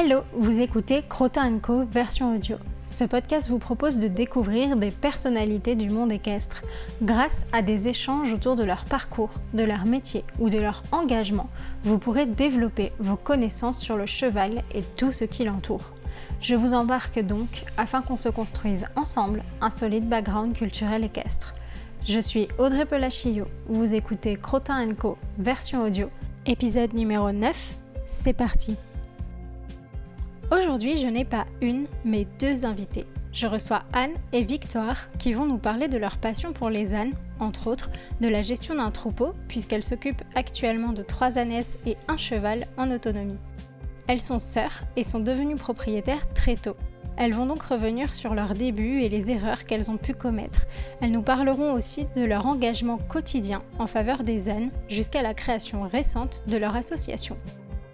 Hello, vous écoutez Crotin Co version audio. Ce podcast vous propose de découvrir des personnalités du monde équestre. Grâce à des échanges autour de leur parcours, de leur métier ou de leur engagement, vous pourrez développer vos connaissances sur le cheval et tout ce qui l'entoure. Je vous embarque donc afin qu'on se construise ensemble un solide background culturel équestre. Je suis Audrey Pelachillo, vous écoutez Crotin Co version audio, épisode numéro 9, c'est parti Aujourd'hui, je n'ai pas une, mais deux invités. Je reçois Anne et Victoire qui vont nous parler de leur passion pour les ânes, entre autres de la gestion d'un troupeau, puisqu'elles s'occupent actuellement de trois ânesses et un cheval en autonomie. Elles sont sœurs et sont devenues propriétaires très tôt. Elles vont donc revenir sur leurs débuts et les erreurs qu'elles ont pu commettre. Elles nous parleront aussi de leur engagement quotidien en faveur des ânes jusqu'à la création récente de leur association.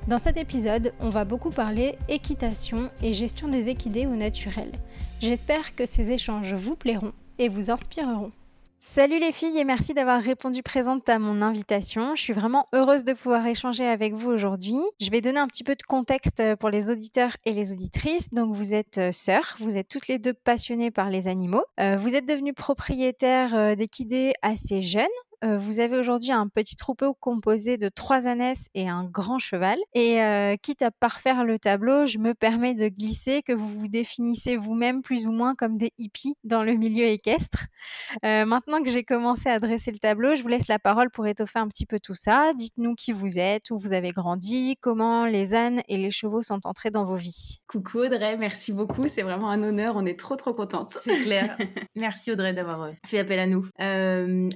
Dans cet épisode, on va beaucoup parler équitation et gestion des équidés au naturel. J'espère que ces échanges vous plairont et vous inspireront. Salut les filles et merci d'avoir répondu présente à mon invitation. Je suis vraiment heureuse de pouvoir échanger avec vous aujourd'hui. Je vais donner un petit peu de contexte pour les auditeurs et les auditrices. Donc vous êtes euh, sœurs, vous êtes toutes les deux passionnées par les animaux. Euh, vous êtes devenues propriétaires euh, d'équidés assez jeunes. Euh, vous avez aujourd'hui un petit troupeau composé de trois ânesses et un grand cheval. Et euh, quitte à parfaire le tableau, je me permets de glisser que vous vous définissez vous-même plus ou moins comme des hippies dans le milieu équestre. Euh, maintenant que j'ai commencé à dresser le tableau, je vous laisse la parole pour étoffer un petit peu tout ça. Dites-nous qui vous êtes, où vous avez grandi, comment les ânes et les chevaux sont entrés dans vos vies. Coucou Audrey, merci beaucoup. C'est vraiment un honneur. On est trop trop contente. C'est clair. merci Audrey d'avoir fait appel à nous.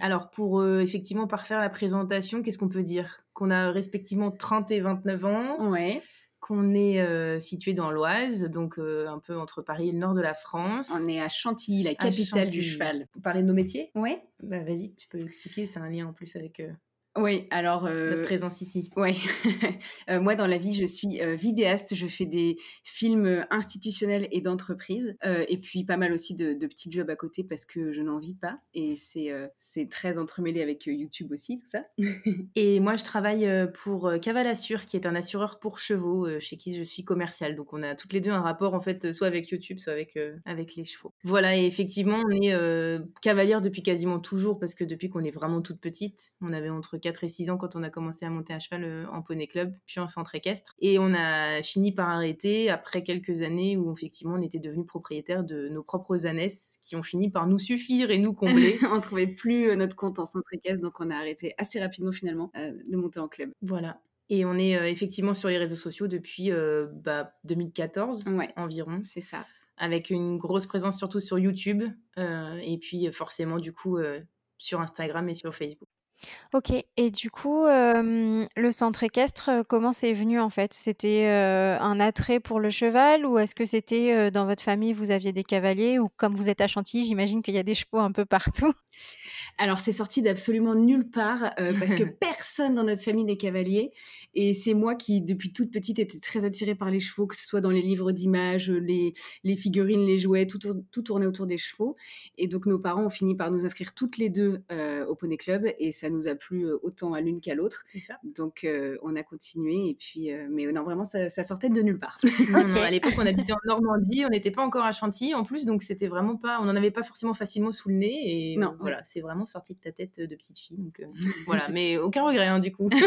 alors pour effectivement parfaire la présentation, qu'est-ce qu'on peut dire? Qu'on a respectivement 30 et 29 ans. Ouais. Qu'on est euh, situé dans l'Oise, donc euh, un peu entre Paris et le nord de la France. On est à Chantilly, la capitale du cheval. Vous parlez de nos métiers? Ouais. Bah vas-y, tu peux expliquer, c'est un lien en plus avec euh, oui, alors... Euh, Notre présence ici. Oui. Euh, moi, dans la vie, je suis euh, vidéaste. Je fais des films institutionnels et d'entreprise. et puis, pas mal aussi de, petits jobs à côté parce que je n'en vis pas. Et c'est c'est très entremêlé avec YouTube aussi, tout ça. et moi, je travaille pour Caval Assure, qui est un assureur pour chevaux, chez qui je suis commerciale. Donc, on a toutes les deux un rapport, en fait, soit avec YouTube, soit avec, avec les chevaux. Voilà, et effectivement, on est cavalière depuis quasiment toujours parce que depuis qu'on est vraiment toute petite, on avait entre 4 et 6 ans quand on a commencé à monter à cheval euh, en poney club, puis en centre équestre. Et on a fini par arrêter après quelques années où effectivement on était devenu propriétaire de nos propres ânesses qui ont fini par nous suffire et nous combler. on trouvait plus euh, notre compte en centre équestre, donc on a arrêté assez rapidement finalement euh, de monter en club. Voilà. Et on est effectivement sur les réseaux sociaux depuis bah, 2014 ouais, environ. C'est ça. Avec une grosse présence surtout sur YouTube et puis forcément du coup sur Instagram et sur Facebook. OK et du coup, le centre équestre, comment c'est venu en fait? C'était, un attrait pour le cheval ou est-ce que c'était, dans votre famille, vous aviez des cavaliers ou comme vous êtes à Chantilly, j'imagine qu'il y a des chevaux un peu partout? Alors c'est sorti d'absolument nulle part, parce que personne dans notre famille n'est cavalier et c'est moi qui, depuis toute petite, était très attirée par les chevaux, que ce soit dans les livres d'images, les les figurines, les jouets, tout tout tournait autour des chevaux et donc nos parents ont fini par nous inscrire toutes les deux au poney club et ça nous a plu autant à l'une qu'à l'autre. Donc on a continué et puis mais non vraiment ça, sortait de nulle part. à l'époque on habitait en Normandie, on n'était pas encore à Chantilly en plus donc c'était vraiment pas on n'en avait pas forcément facilement sous le nez et non voilà c'est vraiment sorti de ta tête de petite fille donc voilà mais aucun regret hein, du coup.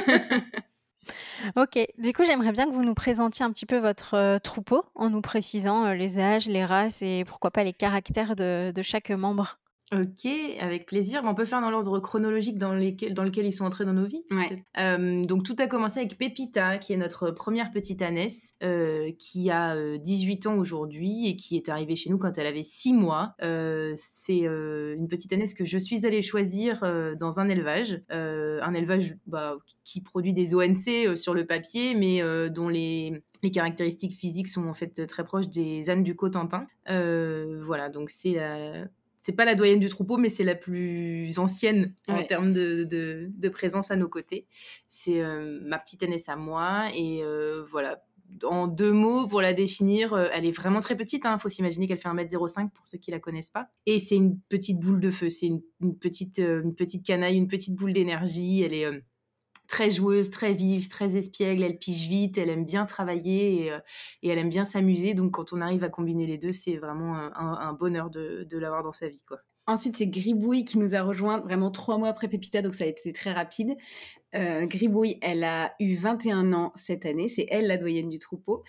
Ok, du coup j'aimerais bien que vous nous présentiez un petit peu votre troupeau en nous précisant les âges, les races et pourquoi pas les caractères de chaque membre. OK, avec plaisir. on peut faire dans l'ordre chronologique dans, lesquels, dans lequel ils sont entrés dans nos vies. Euh, donc, tout a commencé avec Pepita, qui est notre première petite ânesse, euh, qui a 18 euh, ans aujourd'hui et qui est arrivée chez nous quand elle avait 6 mois. c'est une petite ânesse que je suis allée choisir dans un élevage. un élevage bah, qui produit des ONC sur le papier, mais dont les, les caractéristiques physiques sont en fait très proches des ânes du Cotentin. voilà, donc c'est la c'est pas la doyenne du troupeau, mais c'est la plus ancienne en termes de, de, présence à nos côtés. C'est euh, ma petite aînesse à moi. Et euh, voilà, en deux mots pour la définir, euh, elle est vraiment très petite. Il hein. faut s'imaginer qu'elle fait 1m05 pour ceux qui la connaissent pas. Et c'est une petite boule de feu. C'est une, petite, une petite canaille, une petite boule d'énergie. Elle est très joueuse, très vive, très espiègle, elle pige vite, elle aime bien travailler et, et elle aime bien s'amuser. Donc quand on arrive à combiner les deux, c'est vraiment un, bonheur de, de l'avoir dans sa vie. quoi. Ensuite, c'est Gribouille qui nous a rejoint vraiment trois mois après Pépita, donc ça a été très rapide. Euh, Gribouille, elle a eu 21 ans cette année, c'est elle la doyenne du troupeau.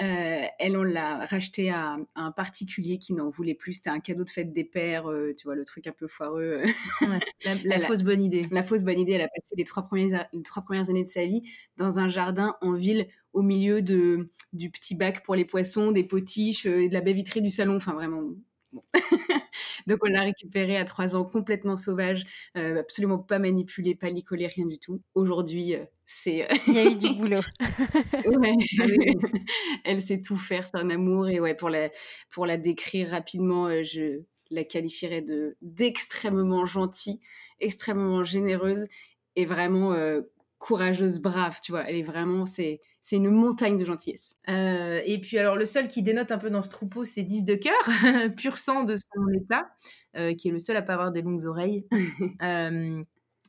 Euh, elle, on l'a racheté à, un particulier qui n'en voulait plus. C'était un cadeau de fête des pères, euh, tu vois, le truc un peu foireux. la, fausse bonne idée. La fausse bonne idée. Elle a passé les trois, premières, les trois premières années de sa vie dans un jardin en ville, au milieu de, du petit bac pour les poissons, des potiches et de la baie vitrée du salon. Enfin, vraiment. Donc on l'a récupéré à trois ans complètement sauvage, euh, absolument pas manipulé, pas licolé, rien du tout. Aujourd'hui, euh, c'est... Euh, Il y a eu du boulot. elle sait tout faire, c'est un amour. Et ouais, pour la, pour la décrire rapidement, je la qualifierais de, d'extrêmement gentille, extrêmement généreuse et vraiment courageuse, brave, tu vois. Elle est vraiment, c'est, c'est une montagne de gentillesse. Euh, et puis alors le seul qui dénote un peu dans ce troupeau, c'est 10 de cœur, pur sang de son état, euh, qui est le seul à pas avoir des longues oreilles. euh,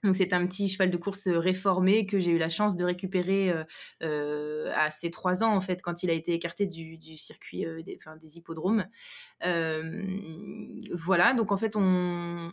donc c'est un petit cheval de course réformé que j'ai eu la chance de récupérer à ses trois ans en fait quand il a été écarté du, circuit des, hippodromes. voilà, donc en fait on,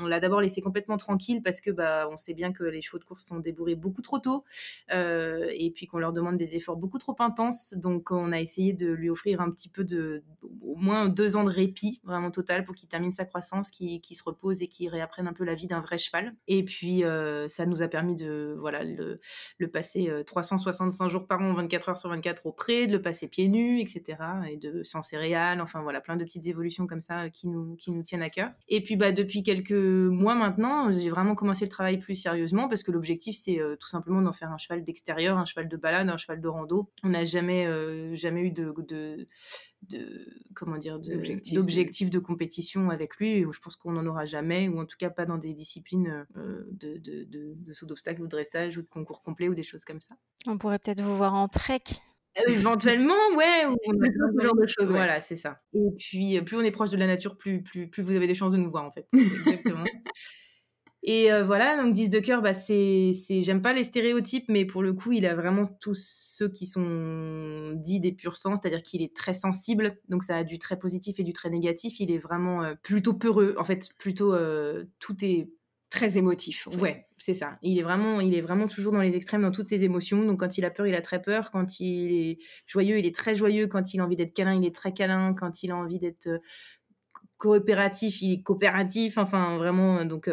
on, l'a d'abord laissé complètement tranquille parce que bah on sait bien que les chevaux de course sont débourrés beaucoup trop tôt et puis qu'on leur demande des efforts beaucoup trop intenses. Donc on a essayé de lui offrir un petit peu de au moins deux ans de répit vraiment total pour qu'il termine sa croissance, qu'il se repose et qu'il réapprenne un peu la vie d'un vrai cheval. Et puis, ça nous a permis de voilà, le, passer 365 euh, jours par an, 24 heures sur 24 au pré, de le passer pieds nus, etc. Et de sans céréales, enfin voilà, plein de petites évolutions comme ça qui nous, qui nous tiennent à cœur. Et puis, bah, depuis quelques mois maintenant, j'ai vraiment commencé le travail plus sérieusement parce que l'objectif, c'est tout simplement d'en faire un cheval d'extérieur, un cheval de balade, un cheval de rando. On n'a jamais, jamais eu de de comment dire d'objectifs de... compétition avec lui je pense qu'on n'en aura jamais ou en tout cas pas dans des disciplines euh, de, de, de, saut d'obstacle ou de dressage ou de concours complet ou des choses comme ça on pourrait peut-être vous voir en trek euh, éventuellement, ouais, on a ce genre de choses. Voilà, c'est ça. Et puis, euh, plus on est proche de la nature, plus, plus, plus vous avez des chances de nous voir, en fait. Exactement. Et euh, voilà, donc 10 de cœur, bah, c'est, j'aime pas les stéréotypes, mais pour le coup, il a vraiment tous ceux qui sont dits des purs sens, c'est-à-dire qu'il est très sensible, donc ça a du très positif et du très négatif. Il est vraiment euh, plutôt peureux, en fait, plutôt euh, tout est très émotif. Ouais, c'est ça. Il est vraiment, il est vraiment toujours dans les extrêmes dans toutes ses émotions. Donc quand il a peur, il a très peur. Quand il est joyeux, il est très joyeux. Quand il a envie d'être câlin, il est très câlin. Quand il a envie d'être coopératif, il est coopératif. Enfin, vraiment, donc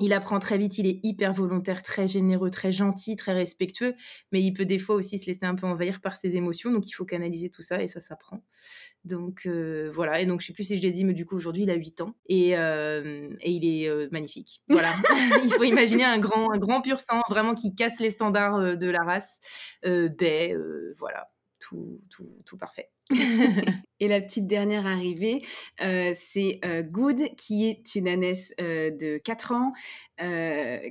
il apprend très vite, il est hyper volontaire, très généreux, très gentil, très respectueux, mais il peut des fois aussi se laisser un peu envahir par ses émotions, donc il faut canaliser tout ça et ça s'apprend. Donc euh, voilà, et donc je sais plus si je l'ai dit, mais du coup aujourd'hui il a 8 ans et, euh, et il est euh, magnifique. Voilà, il faut imaginer un grand, un grand pur sang, vraiment qui casse les standards de la race. ben voilà, tout, tout, tout parfait. et la petite dernière arrivée, euh, c'est euh, Good, qui est une ânesse euh, de 4 ans,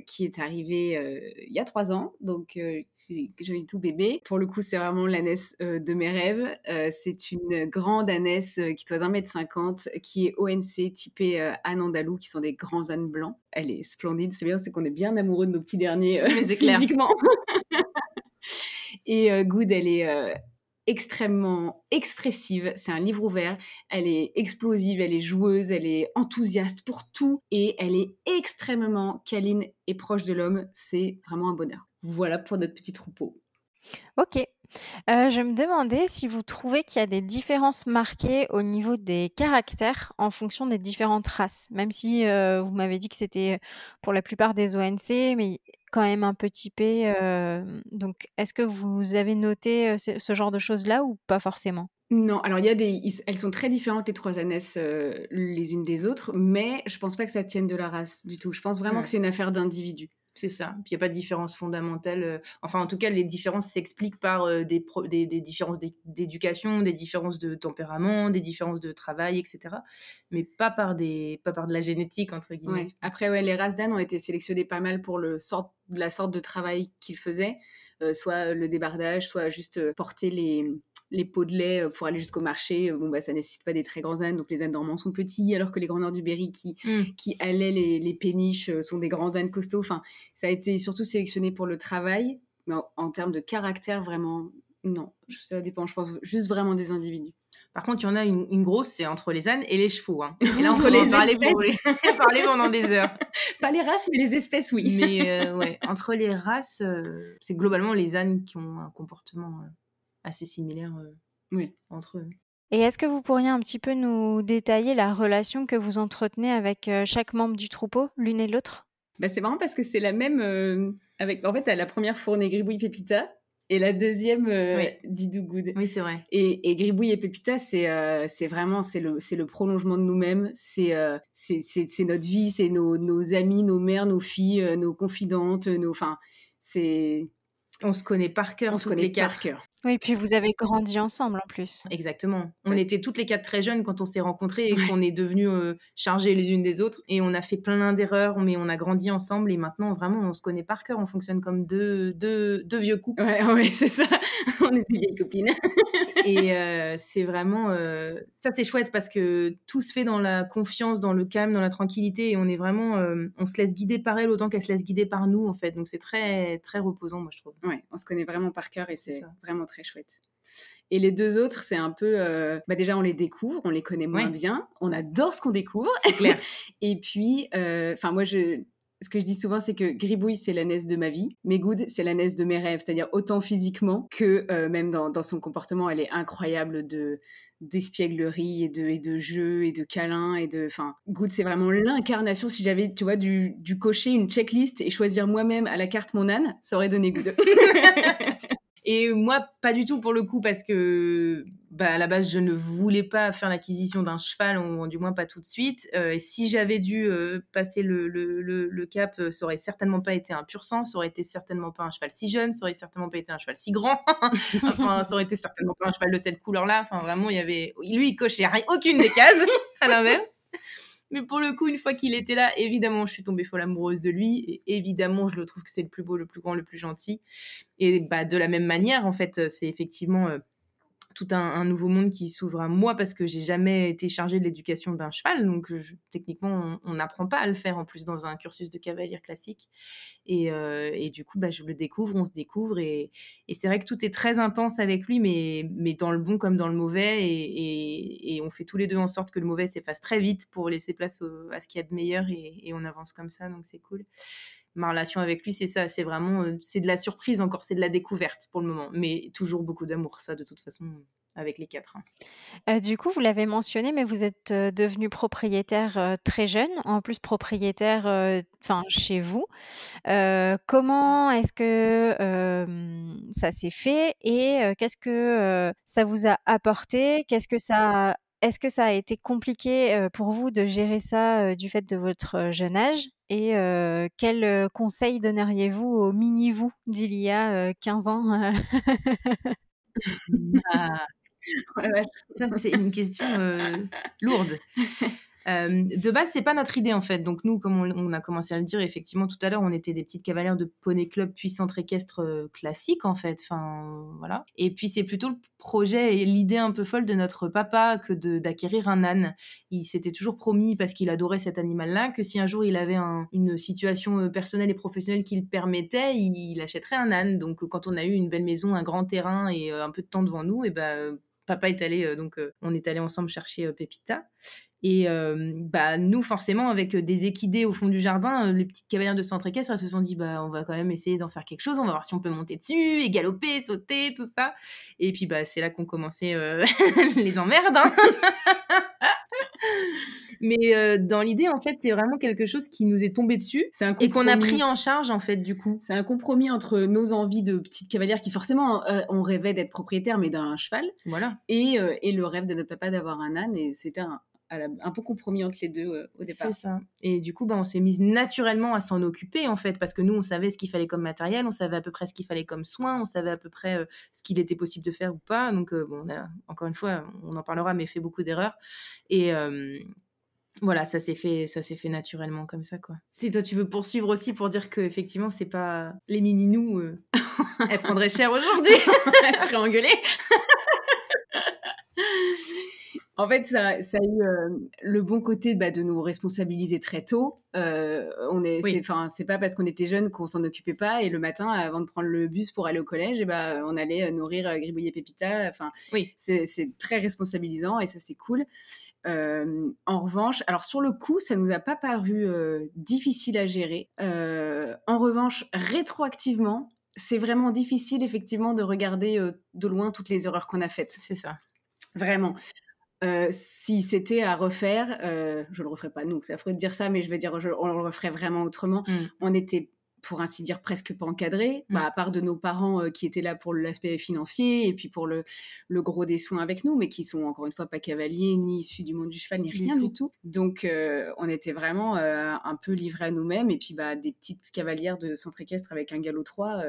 qui est arrivée il y a 3 ans, donc j'ai eu tout bébé. Pour le coup, c'est vraiment l'ânesse de mes rêves. c'est une grande ânesse qui doit 1m50, qui est ONC typée Anne Andalou, qui sont des grands ânes blancs. Elle est splendide, c'est bien, c'est qu'on est bien amoureux de nos petits derniers physiquement. Et Good, elle est extrêmement expressive. C'est un livre ouvert. Elle est explosive, elle est joueuse, elle est enthousiaste pour tout et elle est extrêmement câline et proche de l'homme. C'est vraiment un bonheur. Voilà pour notre petit troupeau. Ok. Euh, je me demandais si vous trouvez qu'il y a des différences marquées au niveau des caractères en fonction des différentes races, même si euh, vous m'avez dit que c'était pour la plupart des ONC, mais quand même un peu typé. donc, est-ce que vous avez noté ce, genre de choses-là ou pas forcément? Non, alors il y a des, elles sont très différentes les trois ânesses les unes des autres, mais je pense pas que ça tienne de la race du tout. Je pense vraiment que c'est une affaire d'individu. C'est ça. Puis il n'y a pas de différence fondamentale. Euh, enfin, en tout cas, les différences s'expliquent par euh, des, des, différences d'éducation, des différences de tempérament, des différences de travail, etc. Mais pas par, des, pas par de la génétique, entre guillemets. Après, ouais, les races d'ânes ont été sélectionnées pas mal pour le la sorte de travail qu'ils faisaient, euh, soit le débardage, soit juste porter les, les pots de lait euh, pour aller jusqu'au marché, bon, bah, ça nécessite pas des très grands ânes, donc les ânes dormants sont petits, alors que les grandeurs du Berry qui, mmh. qui allaient les, les péniches sont des grands ânes costauds. Enfin, ça a été surtout sélectionné pour le travail, mais en, termes de caractère, vraiment, non. Ça dépend, je pense, juste vraiment des individus. Par contre, il y en a une, grosse, c'est entre les ânes et les chevaux. Hein. Et là, entre les parler, parler pendant des heures. Pas les races, mais les espèces, oui. Mais euh, ouais, entre les races, euh, c'est globalement les ânes qui ont un comportement euh, assez similaire oui. entre eux. Et est-ce que vous pourriez un petit peu nous détailler la relation que vous entretenez avec chaque membre du troupeau, l'une et l'autre? Bah, C'est marrant parce que c'est la même avec. En fait, à la première fournée Gribouille Pépita, et la deuxième, euh, Didou Good. Oui, c'est vrai. Et, et Gribouille et Pépita, c'est euh, c'est vraiment c'est le, le prolongement de nous-mêmes. C'est euh, c'est notre vie, c'est nos, nos amis, nos mères, nos filles, euh, nos confidentes. Nos, enfin, c'est... On se connaît par cœur. On se connaît par cœur. Oui, puis vous avez grandi ensemble en plus. Exactement. On était toutes les quatre très jeunes quand on s'est rencontrés et qu'on est devenues euh, chargées les unes des autres. Et on a fait plein d'erreurs, mais on a grandi ensemble. Et maintenant, vraiment, on se connaît par cœur. On fonctionne comme deux, deux, deux vieux couples. Ouais, ouais c'est ça. on est des vieilles copines. Et euh, c'est vraiment... Euh, ça, c'est chouette parce que tout se fait dans la confiance, dans le calme, dans la tranquillité. Et on est vraiment... on se laisse guider par elle autant qu'elle se laisse guider par nous, en fait. Donc, c'est très, très reposant, moi, je trouve. Ouais, on se connaît vraiment par cœur et c'est vraiment très chouette. Et les deux autres, c'est un peu. Euh, bah déjà, on les découvre, on les connaît moins bien, on adore ce qu'on découvre. clair. et puis, euh, enfin, moi, je, ce que je dis souvent, c'est que Gribouille, c'est la naisse de ma vie. Mais Good, c'est la naisse de mes rêves. C'est-à-dire autant physiquement que euh, même dans, son comportement, elle est incroyable de d'espièglerie et de, jeu et de câlin et de enfin Good c'est vraiment l'incarnation si j'avais tu vois du, du cocher une checklist et choisir moi-même à la carte mon âne ça aurait donné Good Et moi, pas du tout pour le coup, parce que bah, à la base, je ne voulais pas faire l'acquisition d'un cheval, ou du moins pas tout de suite. Euh, si j'avais dû euh, passer le, cap, euh, ça aurait certainement pas été un pur sang, ça aurait été certainement pas un cheval si jeune, ça aurait certainement pas été un cheval si grand, enfin, ça aurait été certainement pas un cheval de cette couleur-là. Enfin, vraiment, il y avait. Lui, il cochait aucune des cases, à l'inverse. Mais pour le coup, une fois qu'il était là, évidemment, je suis tombée folle amoureuse de lui. Et évidemment, je le trouve que c'est le plus beau, le plus grand, le plus gentil. Et bah, de la même manière, en fait, c'est effectivement euh, tout un, nouveau monde qui s'ouvre à moi parce que j'ai jamais été chargée de l'éducation d'un cheval. Donc, techniquement, on n'apprend pas à le faire en plus dans un cursus de cavalier classique. Et, euh, du coup, bah, je le découvre, on se découvre. Et, c'est vrai que tout est très intense avec lui, mais, mais dans le bon comme dans le mauvais. Et on fait tous les deux en sorte que le mauvais s'efface très vite pour laisser place à ce qu'il y a de meilleur. Et, on avance comme ça, donc c'est cool ma relation avec lui, c'est ça, c'est vraiment, euh, c'est de la surprise encore, c'est de la découverte pour le moment, mais toujours beaucoup d'amour, ça de toute façon, avec les quatre. Hein. Euh, du coup, vous l'avez mentionné, mais vous êtes euh, devenu propriétaire très jeune, en plus propriétaire, enfin chez vous. comment est-ce que ça s'est fait et qu'est-ce que ça vous a apporté? Qu'est-ce que ça est-ce que ça a été compliqué pour vous de gérer ça du fait de votre jeune âge? Et quels conseils donneriez-vous au mini-vous d'il y a 15 ans? Ah. Ça, c'est une question lourde. Euh, de base, c'est pas notre idée en fait. Donc nous, comme on, a commencé à le dire effectivement tout à l'heure, on était des petites cavalières de poney club puis centre équestre euh, classique en fait. Enfin voilà. Et puis c'est plutôt le projet et l'idée un peu folle de notre papa que d'acquérir un âne. Il s'était toujours promis parce qu'il adorait cet animal-là que si un jour il avait une situation euh, personnelle et professionnelle qui le permettait, il, achèterait un âne. Donc quand on a eu une belle maison, un grand terrain et un peu de temps devant nous, et ben papa est allé, donc on est allé ensemble chercher Pépita. Et bah, nous, forcément, avec des équidés au fond du jardin, les petites cavalières de centre équestre, elles se sont dit bah, on va quand même essayer d'en faire quelque chose, on va voir si on peut monter dessus et galoper, sauter, tout ça. Et puis, bah, c'est là qu'on commençait les emmerdes. Hein. Mais dans l'idée, en fait, c'est vraiment quelque chose qui nous est tombé dessus et qu'on a pris en charge, en fait, du coup. C'est un compromis entre nos envies de petites cavalières qui, forcément, on rêvait d'être propriétaire, mais d'un cheval. Voilà. Et, et, le rêve de notre papa d'avoir un âne. Et c'était un, un peu compromis entre les deux euh, au départ. C'est ça. Et du coup, bah, on s'est mise naturellement à s'en occuper, en fait, parce que nous, on savait ce qu'il fallait comme matériel, on savait à peu près ce qu'il fallait comme soins, on savait à peu près euh, ce qu'il était possible de faire ou pas. Donc, euh, bon, encore une fois, on en parlera, mais fait beaucoup d'erreurs. Et voilà, ça s'est fait, ça s'est fait naturellement comme ça, quoi. Si toi, tu veux poursuivre aussi pour dire que effectivement, c'est pas les mini-nous, elles prendraient cher aujourd'hui. tu serais engueulée. En fait, ça, a eu euh, le bon côté bah, de nous responsabiliser très tôt. Euh, on est, c'est, pas parce qu'on était jeunes qu'on s'en occupait pas. Et le matin, avant de prendre le bus pour aller au collège, et eh bah, on allait euh, nourrir Gribouille et Pépita. Enfin, oui. c'est, très responsabilisant et ça, c'est cool. en revanche, alors sur le coup, ça nous a pas paru difficile à gérer. en revanche, rétroactivement, c'est vraiment difficile effectivement de regarder de loin toutes les erreurs qu'on a faites. C'est ça. Vraiment. Euh, si c'était à refaire, euh, je le referais pas nous, c'est affreux de dire ça, mais je veux dire, on le referait vraiment autrement. Mmh. On était, pour ainsi dire, presque pas encadrés, bah, mmh. à part de nos parents euh, qui étaient là pour l'aspect financier et puis pour le, le, gros des soins avec nous, mais qui sont encore une fois pas cavaliers, ni issus du monde du cheval, ni rien du tout. Donc, on était vraiment un peu livrés à nous-mêmes et puis bah, des petites cavalières de centre équestre avec un galop 3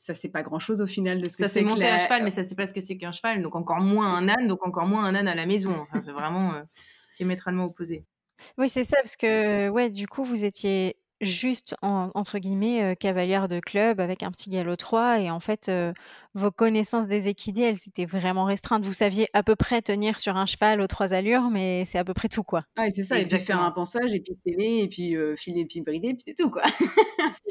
ça c'est pas grand chose au final de ce que c'est. Ça c'est monter à cheval, mais ça c'est pas ce que c'est qu'un cheval, donc encore moins un âne, donc encore moins un âne à la maison. Enfin, c'est vraiment euh, diamétralement opposé. Oui, c'est ça, parce que ouais, du coup, vous étiez juste entre guillemets cavalière de club avec un petit galop 3 et en fait vos connaissances des équidés elles étaient vraiment restreintes vous saviez à peu près tenir sur un cheval aux trois allures mais c'est à peu près tout quoi ah c'est ça et puis faire un pensage et puis sceller et puis filer puis brider puis c'est tout quoi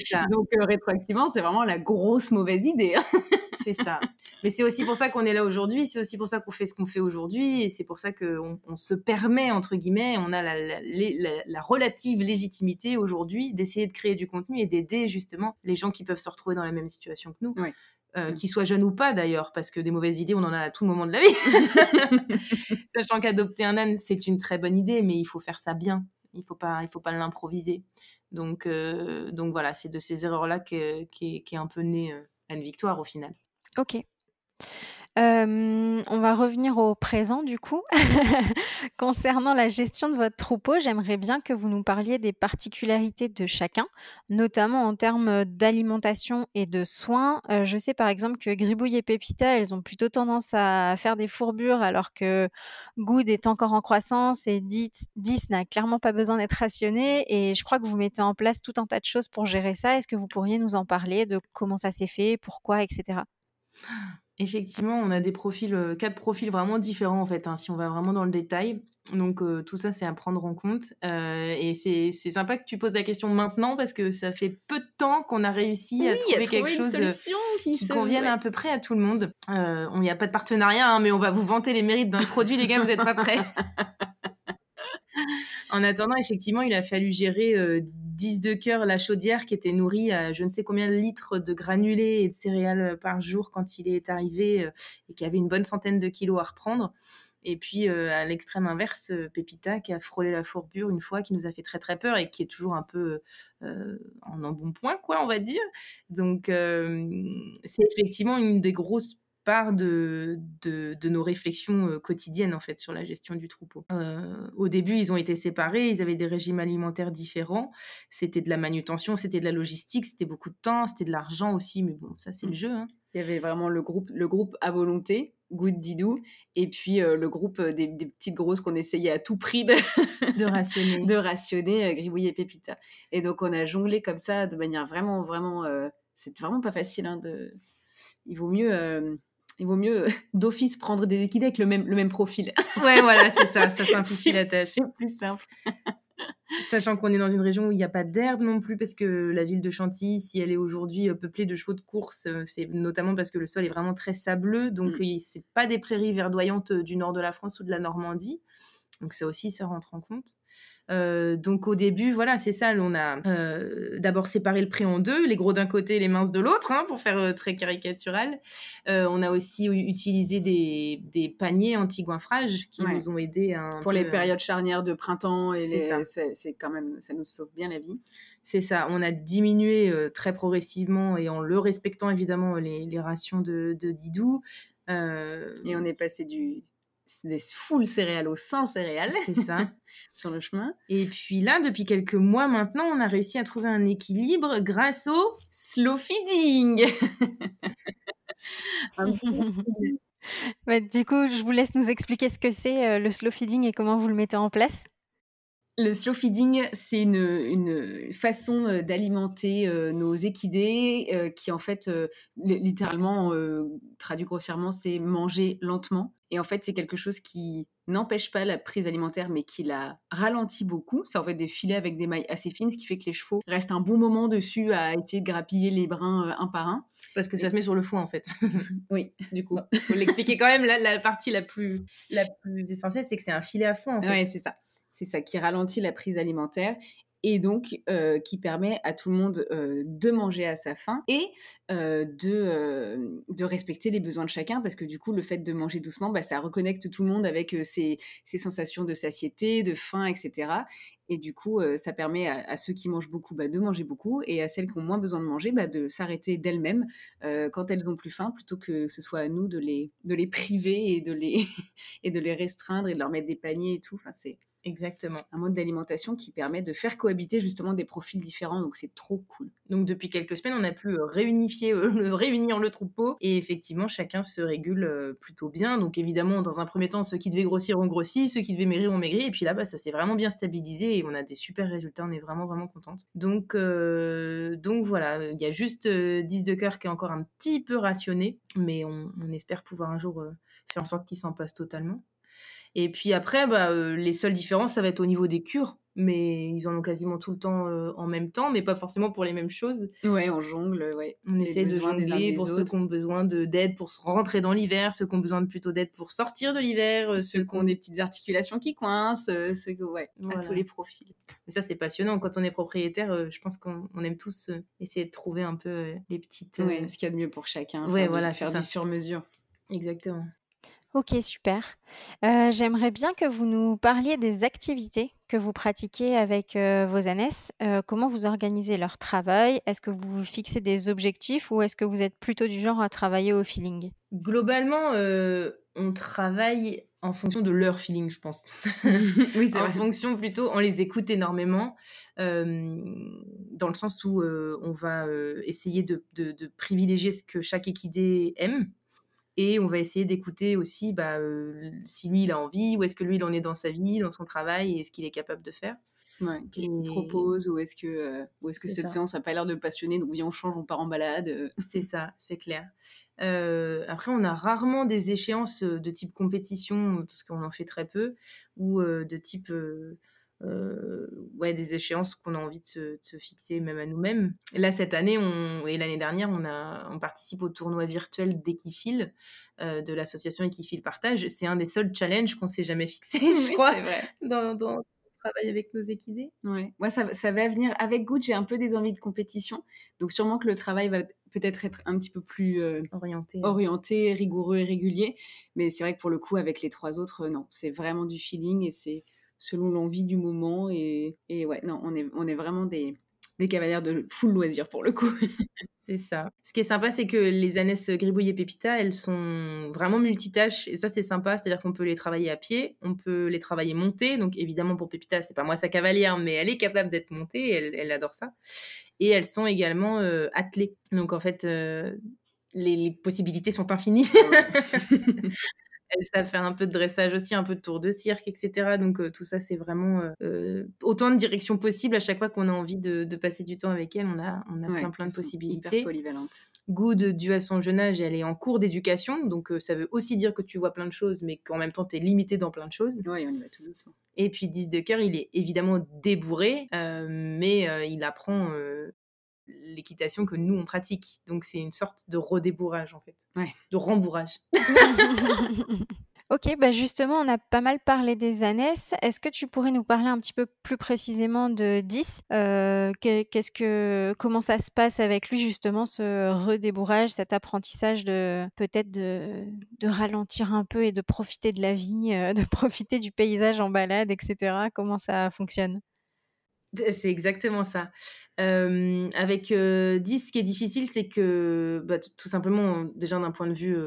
ça. donc rétroactivement c'est vraiment la grosse mauvaise idée hein. Ça mais c'est aussi pour ça qu'on est là aujourd'hui c'est aussi pour ça qu'on fait ce qu'on fait aujourd'hui et c'est pour ça qu'on on se permet entre guillemets on a la, la, la relative légitimité aujourd'hui d'essayer de créer du contenu et d'aider justement les gens qui peuvent se retrouver dans la même situation que nous. Euh, mm. qu'ils soient jeunes ou pas d'ailleurs, parce que des mauvaises idées, on en a à tout moment de la vie. Sachant qu'adopter un âne, c'est une très bonne idée, mais il faut faire ça bien. Il faut pas, il faut pas l'improviser. Donc, euh, donc voilà, c'est de ces erreurs-là qu'est est un peu née euh, une victoire au final. Ok on va revenir au présent du coup. Concernant la gestion de votre troupeau, j'aimerais bien que vous nous parliez des particularités de chacun, notamment en termes, d'alimentation et de soins. je sais par exemple que Gribouille et Pépita, elles ont plutôt tendance à faire des fourbures alors que Good est encore en croissance et 10 n'a clairement pas besoin d'être rationné et je crois que vous mettez en place tout un tas de choses pour gérer ça. Est-ce que vous pourriez nous en parler de comment ça s'est fait, pourquoi etc. Effectivement, on a des profils, euh, quatre profils vraiment différents en fait, hein, si on va vraiment dans le détail. Donc euh, tout ça, c'est à prendre en compte. Euh, et c'est sympa que tu poses la question maintenant parce que ça fait peu de temps qu'on a réussi à trouver quelque chose qui, convienne à peu près à tout le monde. Il n'y a pas de partenariat, hein, mais on va vous vanter les mérites d'un produit, les gars, vous n'êtes pas prêts. en attendant, effectivement, il a fallu gérer 10 de cœur la chaudière qui était nourrie à je ne sais combien de litres de granulés et de céréales euh, par jour quand il est arrivé euh, et qui avait une bonne centaine de kilos à reprendre. Et puis euh, à l'extrême inverse, Pépita qui a frôlé la fourbure une fois, qui nous a fait très très peur et qui est toujours un peu en un bon point, quoi, on va dire. Donc c'est effectivement une des grosses de, de, nos réflexions euh, quotidiennes en fait sur la gestion du troupeau. Euh, au début, ils ont été séparés, ils avaient des régimes alimentaires différents. C'était de la manutention, c'était de la logistique, c'était beaucoup de temps, c'était de l'argent aussi, mais bon, ça c'est le mmh. jeu. Hein. Il y avait vraiment le groupe, le groupe à volonté, Good Didou, et puis euh, le groupe des, petites grosses qu'on essayait à tout prix de, de rationner, de rationner Gribouille et Pépita. Et donc on a jonglé comme ça de manière vraiment, vraiment, c'est vraiment pas facile. Hein, de... Il vaut mieux il vaut mieux euh, d'office prendre des équidés avec le même, le même profil. Ouais, voilà, c'est ça, ça simplifie la tâche. C'est plus simple. Sachant qu'on est dans une région où il n'y a pas d'herbe non plus, parce que la ville de Chantilly, si elle est aujourd'hui euh, peuplée de chevaux de course, euh, c'est notamment parce que le sol est vraiment très sableux, donc mm. c'est pas des prairies verdoyantes du nord de la France ou de la Normandie. Donc ça aussi, ça rentre en compte. Euh, donc au début, voilà, c'est ça. On a euh, d'abord séparé le pré en deux, les gros d'un côté, les minces de l'autre, hein, pour faire euh, très caricatural. on a aussi utilisé des, des paniers anti-goinfrage qui nous ont aidés pour les périodes charnières de printemps. Et c'est quand même, ça nous sauve bien la vie. C'est ça. On a diminué très progressivement et en le respectant évidemment les, les rations de, de Didou. et on est passé du des full céréales au sans céréales. C'est ça. sur le chemin. Et puis là, depuis quelques mois maintenant, on a réussi à trouver un équilibre grâce au slow feeding. du coup, je vous laisse nous expliquer ce que c'est euh, le slow feeding et comment vous le mettez en place. Le slow feeding, c'est une, façon d'alimenter nos équidés qui, en fait, littéralement, traduit grossièrement, c'est manger lentement. Et en fait, c'est quelque chose qui n'empêche pas la prise alimentaire, mais qui la ralentit beaucoup. C'est en fait des filets avec des mailles assez fines, ce qui fait que les chevaux restent un bon moment dessus à essayer de grappiller les brins un par un. Parce que ça se met sur le foin, en fait. oui, du coup. Faut l'expliquer quand même. La, partie la plus, la plus essentielle, c'est que c'est un filet à foin, en fait. Oui, c'est ça. C'est ça qui ralentit la prise alimentaire et donc euh, qui permet à tout le monde euh, de manger à sa faim et euh, de, respecter les besoins de chacun parce que du coup le fait de manger doucement bah, ça reconnecte tout le monde avec ses, sensations de satiété, de faim, etc. Et du coup ça permet à, ceux qui mangent beaucoup bah, de manger beaucoup et à celles qui ont moins besoin de manger bah, de s'arrêter d'elles-mêmes quand elles n'ont plus faim plutôt que ce soit à nous de les, de les priver et de les, et de les restreindre et de leur mettre des paniers et tout. Enfin, c'est Exactement. Un mode d'alimentation qui permet de faire cohabiter justement des profils différents, donc c'est trop cool. Donc depuis quelques semaines, on a pu euh, réunifier, euh, réunir le troupeau et effectivement chacun se régule euh, plutôt bien. Donc évidemment, dans un premier temps, ceux qui devaient grossir ont grossi, ceux qui devaient maigrir ont maigri, et puis là, bas ça s'est vraiment bien stabilisé et on a des super résultats. On est vraiment vraiment contente. Donc donc voilà, il y a juste 10 de cœur qui est encore un petit peu rationné, mais on, on espère pouvoir un jour faire en sorte qu'il s'en passe totalement. Et puis après, bah, euh, les seules différences, ça va être au niveau des cures. Mais ils en ont quasiment tout le temps euh, en même temps, mais pas forcément pour les mêmes choses. Ouais, on jongle, ouais. On essaie de jongler pour ceux qui ont besoin d'aide pour se rentrer dans l'hiver, ceux qui ont besoin de plutôt d'aide pour sortir de l'hiver, ceux, qui ont des petites articulations qui coincent, ceux qui, ouais, à tous les profils. Et ça, c'est passionnant. Quand on est propriétaire, je pense qu'on aime tous essayer de trouver un peu les petites. Ouais, ce qu'il y a de mieux pour chacun. Ouais, voilà, faire du sur mesure. Exactement. OK, super. j'aimerais bien que vous nous parliez des activités que vous pratiquez avec, vos ânesses. comment vous organisez leur travail? Est-ce que vous vous fixez des objectifs ou est-ce que vous êtes plutôt du genre à travailler au feeling? Globalement, on travaille en fonction de leur feeling, je pense. Oui, c'est En fonction plutôt, on les écoute énormément, dans le sens où, on va, essayer de de privilégier ce que chaque équidé aime. Et on va essayer d'écouter aussi bah, si lui, il a envie, où est-ce que lui, il en est dans sa vie, dans son travail, et est-ce qu'il est capable de faire. Qu'est-ce qu'il propose Ou est-ce que, est que cette séance n'a pas l'air de passionner Donc viens, on change, on part en balade. C'est ça, c'est clair. après, on a rarement des échéances de type compétition, parce qu'on en fait très peu, ou de type euh, ouais, des échéances qu'on a envie de se, fixer même à nous-mêmes. Là, cette année on, et l'année dernière, on, a, on participe au tournoi virtuel d'Equifil euh, de l'association Equifil Partage. C'est un des seuls challenges qu'on s'est jamais fixé, je crois, dans, dans le travail avec nos équidés. Ouais. Moi, ça, ça, va venir avec Good. J'ai un peu des envies de compétition. Donc, sûrement que le travail va peut-être être un petit peu plus euh, orienté. orienté, rigoureux et régulier. Mais c'est vrai que pour le coup, avec les trois autres, non, c'est vraiment du feeling et c'est selon l'envie du moment. Et, et, ouais, non, on est, on est vraiment des, des cavalières de full loisir pour le coup. c'est ça. Ce qui est sympa, c'est que les ânesses Gribouille et Pépita, elles sont vraiment multitâches. Et ça, c'est sympa. C'est-à-dire qu'on peut les travailler à pied, on peut les travailler montées. Donc, évidemment, pour Pépita, c'est pas moi sa cavalière, mais elle est capable d'être montée. Elle, elle adore ça. Et elles sont également euh, attelées. Donc, en fait, euh, les, les, possibilités sont infinies. Elles savent faire un peu de dressage aussi, un peu de tour de cirque, etc. Donc tout ça, c'est vraiment autant de directions possibles. À chaque fois qu'on a envie de, passer du temps avec elles, on a, on a plein plein de possibilités. polyvalente. Good, dû à son jeune âge, elle est en cours d'éducation, donc ça veut aussi dire que tu vois plein de choses, mais qu'en même temps, tu es limité dans plein de choses. Oui, on y va tout doucement. Et puis 10 de cœur, il est évidemment débourré, mais il apprend l'équitation que nous on pratique. Donc c'est une sorte de redébourrage en fait, ouais. de rembourrage. ok, bah justement on a pas mal parlé des ânesses. Est-ce que tu pourrais nous parler un petit peu plus précisément de 10 euh, Qu'est-ce que, comment ça se passe avec lui justement ce redébourrage, cet apprentissage de peut-être de, de ralentir un peu et de profiter de la vie, euh, de profiter du paysage en balade, etc. Comment ça fonctionne? C'est exactement ça. avec 10, ce qui est difficile, c'est que, bah, tout simplement, déjà d'un point de vue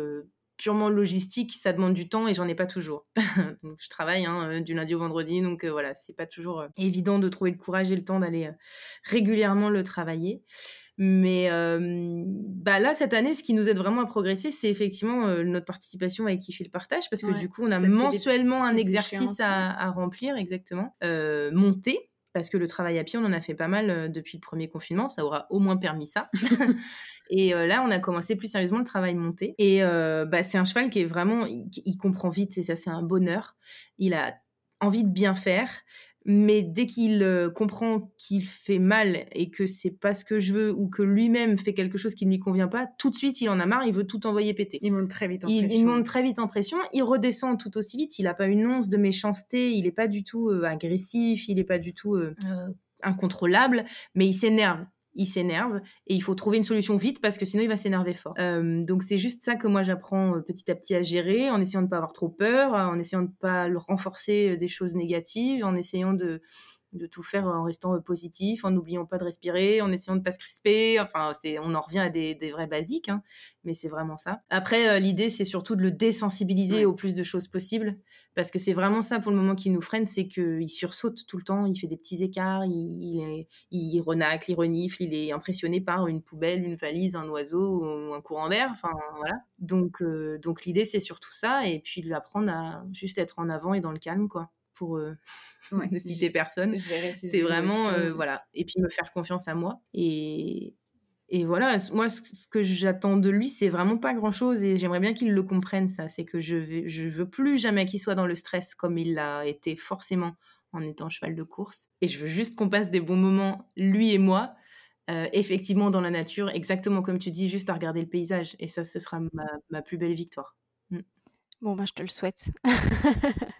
purement logistique, ça demande du temps et j'en ai pas toujours. donc, je travaille hein, du lundi au vendredi, donc voilà, c'est pas toujours évident de trouver le courage et le temps d'aller régulièrement le travailler. Mais bah là, cette année, ce qui nous aide vraiment à progresser, c'est effectivement notre participation avec Kiffer le partage, parce que du coup, on a mensuellement un exercice à, à, remplir, exactement. monter, parce que le travail à pied, on en a fait pas mal depuis le premier confinement, ça aura au moins permis ça. et là, on a commencé plus sérieusement le travail monté. Et bah, c'est un cheval qui est vraiment, il comprend vite, et ça, c'est un bonheur. Il a envie de bien faire. Mais dès qu'il euh, comprend qu'il fait mal et que c'est pas ce que je veux ou que lui-même fait quelque chose qui ne lui convient pas, tout de suite il en a marre, il veut tout envoyer péter. Il monte très vite en il, pression. Il monte très vite en pression, il redescend tout aussi vite, il n'a pas une once de méchanceté, il n'est pas du tout euh, agressif, il n'est pas du tout euh, incontrôlable, mais il s'énerve il s'énerve et il faut trouver une solution vite parce que sinon il va s'énerver fort. Euh, donc c'est juste ça que moi j'apprends euh, petit à petit à gérer en essayant de ne pas avoir trop peur, en essayant de ne pas renforcer euh, des choses négatives, en essayant de, de tout faire en restant positif, en n'oubliant pas de respirer, en essayant de pas se crisper. Enfin, c'est, on en revient à des, des vrais basiques, hein, mais c'est vraiment ça. Après, euh, l'idée, c'est surtout de le désensibiliser au plus de choses possibles, parce que c'est vraiment ça pour le moment qui nous freine, c'est qu'il sursaute tout le temps, il fait des petits écarts, il, il, renacle, il renifle, il est impressionné par une poubelle, une valise, un oiseau ou un courant d'air. Enfin, voilà. Donc, euh, donc l'idée, c'est surtout ça, et puis lui apprendre à juste être en avant et dans le calme, quoi pour euh, ne citer personne. C'est vraiment, euh, voilà. Et puis me faire confiance à moi. Et, et voilà, moi, ce que j'attends de lui, c'est vraiment pas grand chose. Et j'aimerais bien qu'il le comprenne, ça. C'est que je, vais, je veux plus jamais qu'il soit dans le stress comme il l'a été forcément en étant cheval de course. Et je veux juste qu'on passe des bons moments, lui et moi, euh, effectivement dans la nature, exactement comme tu dis, juste à regarder le paysage. Et ça, ce sera ma, ma plus belle victoire. Mm. Bon, ben, je te le souhaite.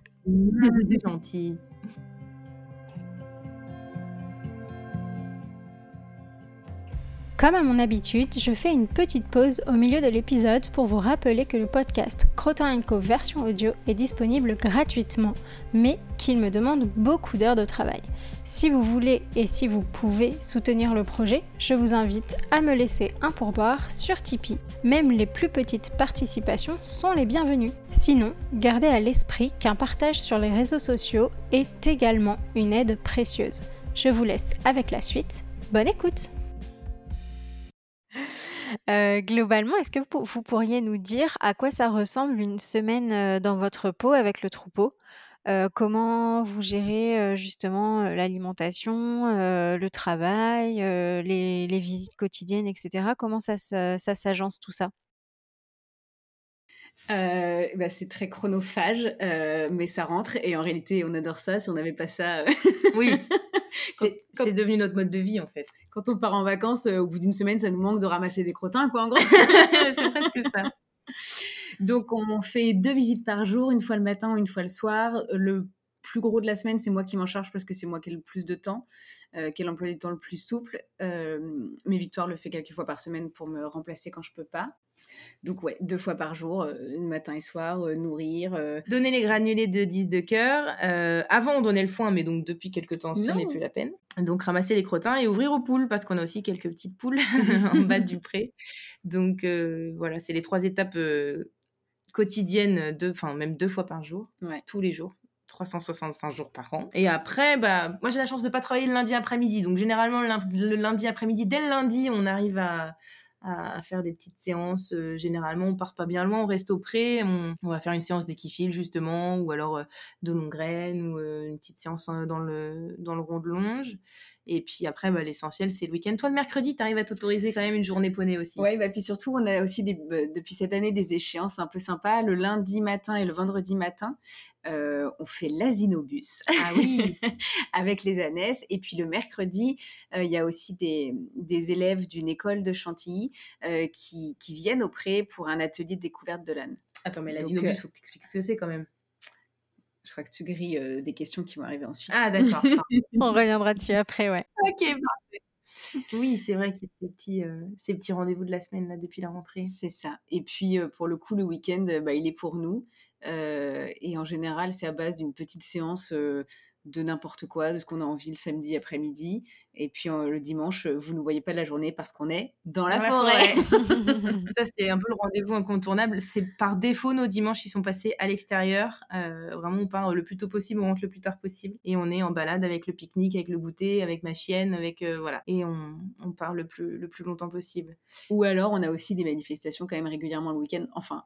C'est gentil. Comme à mon habitude, je fais une petite pause au milieu de l'épisode pour vous rappeler que le podcast Crotin Co version audio est disponible gratuitement, mais qu'il me demande beaucoup d'heures de travail. Si vous voulez et si vous pouvez soutenir le projet, je vous invite à me laisser un pourboire sur Tipeee. Même les plus petites participations sont les bienvenues. Sinon, gardez à l'esprit qu'un partage sur les réseaux sociaux est également une aide précieuse. Je vous laisse avec la suite. Bonne écoute euh, globalement, est-ce que vous pourriez nous dire à quoi ça ressemble une semaine euh, dans votre peau avec le troupeau? Euh, Comment vous gérez justement l'alimentation, le travail, les, visites quotidiennes, etc. Comment ça, s'agence tout ça? Bah, c'est très chronophage, mais ça rentre et en réalité on adore ça. Si on n'avait pas ça, oui, c'est devenu notre mode de vie en fait. Quand on part en vacances, euh, au bout d'une semaine, ça nous manque de ramasser des crottins, quoi, en gros. c'est presque ça. Donc on fait deux visites par jour, une fois le matin, une fois le soir. Le plus gros de la semaine, c'est moi qui m'en charge parce que c'est moi qui ai le plus de temps, euh, qui ai l'emploi du temps le plus souple. Euh, mais Victoire le fait quelques fois par semaine pour me remplacer quand je peux pas. Donc ouais, deux fois par jour, euh, matin et soir, nourrir. Donner les granulés de 10 de cœur. avant, on donnait le foin, mais donc depuis quelques temps, ce n'est plus la peine. Donc ramasser les crottins et ouvrir aux poules, parce qu'on a aussi quelques petites poules en bas du pré. Donc voilà, c'est les trois étapes quotidiennes, enfin même deux fois par jour, tous les jours. 365 jours par an. Et après, bah, moi j'ai la chance de pas travailler le lundi après-midi. Donc généralement, le lundi après-midi, dès le lundi, on arrive à, à, faire des petites séances. Euh, généralement, on part pas bien loin, on reste au pré, on, va faire une séance d'équifile justement, ou alors euh, de longue graine, ou euh, une petite séance hein, dans le, dans le rond de longe. Et puis après, bah, l'essentiel, c'est le week-end. Toi, le mercredi, tu arrives à t'autoriser quand même une journée poney aussi. Oui, bah, puis surtout, on a aussi des, bah, depuis cette année des échéances un peu sympas. Le lundi matin et le vendredi matin, euh, on fait l'asinobus. Ah oui Avec les ânesses. Et puis le mercredi, euh, il y a aussi des, élèves d'une école de Chantilly euh, qui, viennent au pré pour un atelier de découverte de l'âne. Attends, mais l'asinobus, il faut que tu expliques ce que c'est quand même. Je crois que tu grilles euh, des questions qui vont arriver ensuite. Ah, d'accord. On reviendra dessus après, ouais. Ok, parfait. Oui, c'est vrai qu'il y a ces petits, euh, ces petits rendez-vous de la semaine là depuis la rentrée. C'est ça. Et puis euh, pour le coup, le week-end, bah, il est pour nous. et en général, c'est à base d'une petite séance de n'importe quoi, de ce qu'on a envie le samedi après-midi. Et puis le dimanche, vous ne voyez pas de la journée parce qu'on est dans, la, forêt. ça, c'est un peu le rendez-vous incontournable. C'est par défaut, nos dimanches, ils sont passés à l'extérieur. vraiment, on part le plus tôt possible, on rentre le plus tard possible. Et on est en balade avec le pique-nique, avec le goûter, avec ma chienne, avec. voilà. Et on, on part le plus, le plus longtemps possible. Ou alors, on a aussi des manifestations quand même régulièrement le week-end. Enfin,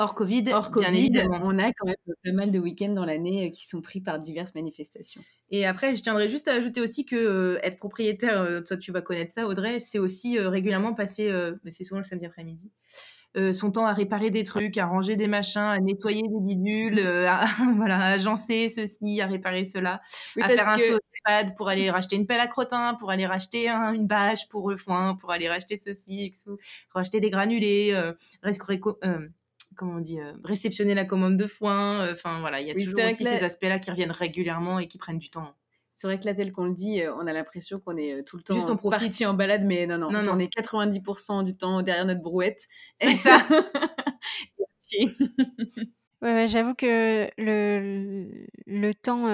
Hors Covid, Hors COVID, bien évidemment. On a quand même pas mal de week-ends dans l'année euh, qui sont pris par diverses manifestations. Et après, je tiendrais juste à ajouter aussi que euh, être propriétaire, euh, toi tu vas connaître ça, Audrey, c'est aussi régulièrement passer, mais c'est souvent le samedi après-midi, son temps à réparer des trucs, à ranger des machins, à nettoyer des bidules, à voilà, agencer ceci, à réparer cela, à faire un saut de pour aller racheter une pelle à crottin, pour aller racheter une bâche pour le foin, pour aller racheter ceci, racheter des granulés, euh, comment on dit, euh, réceptionner la commande de foin. Euh, enfin voilà, il y a toujours aussi ces aspects-là qui reviennent régulièrement et qui prennent du temps. C'est vrai que là, tel qu'on le dit, euh, on a l'impression qu'on est tout le temps Juste en parti en balade, mais non, non, on est 90% du temps derrière notre brouette. C'est ça. Ouais, j'avoue que le, le temps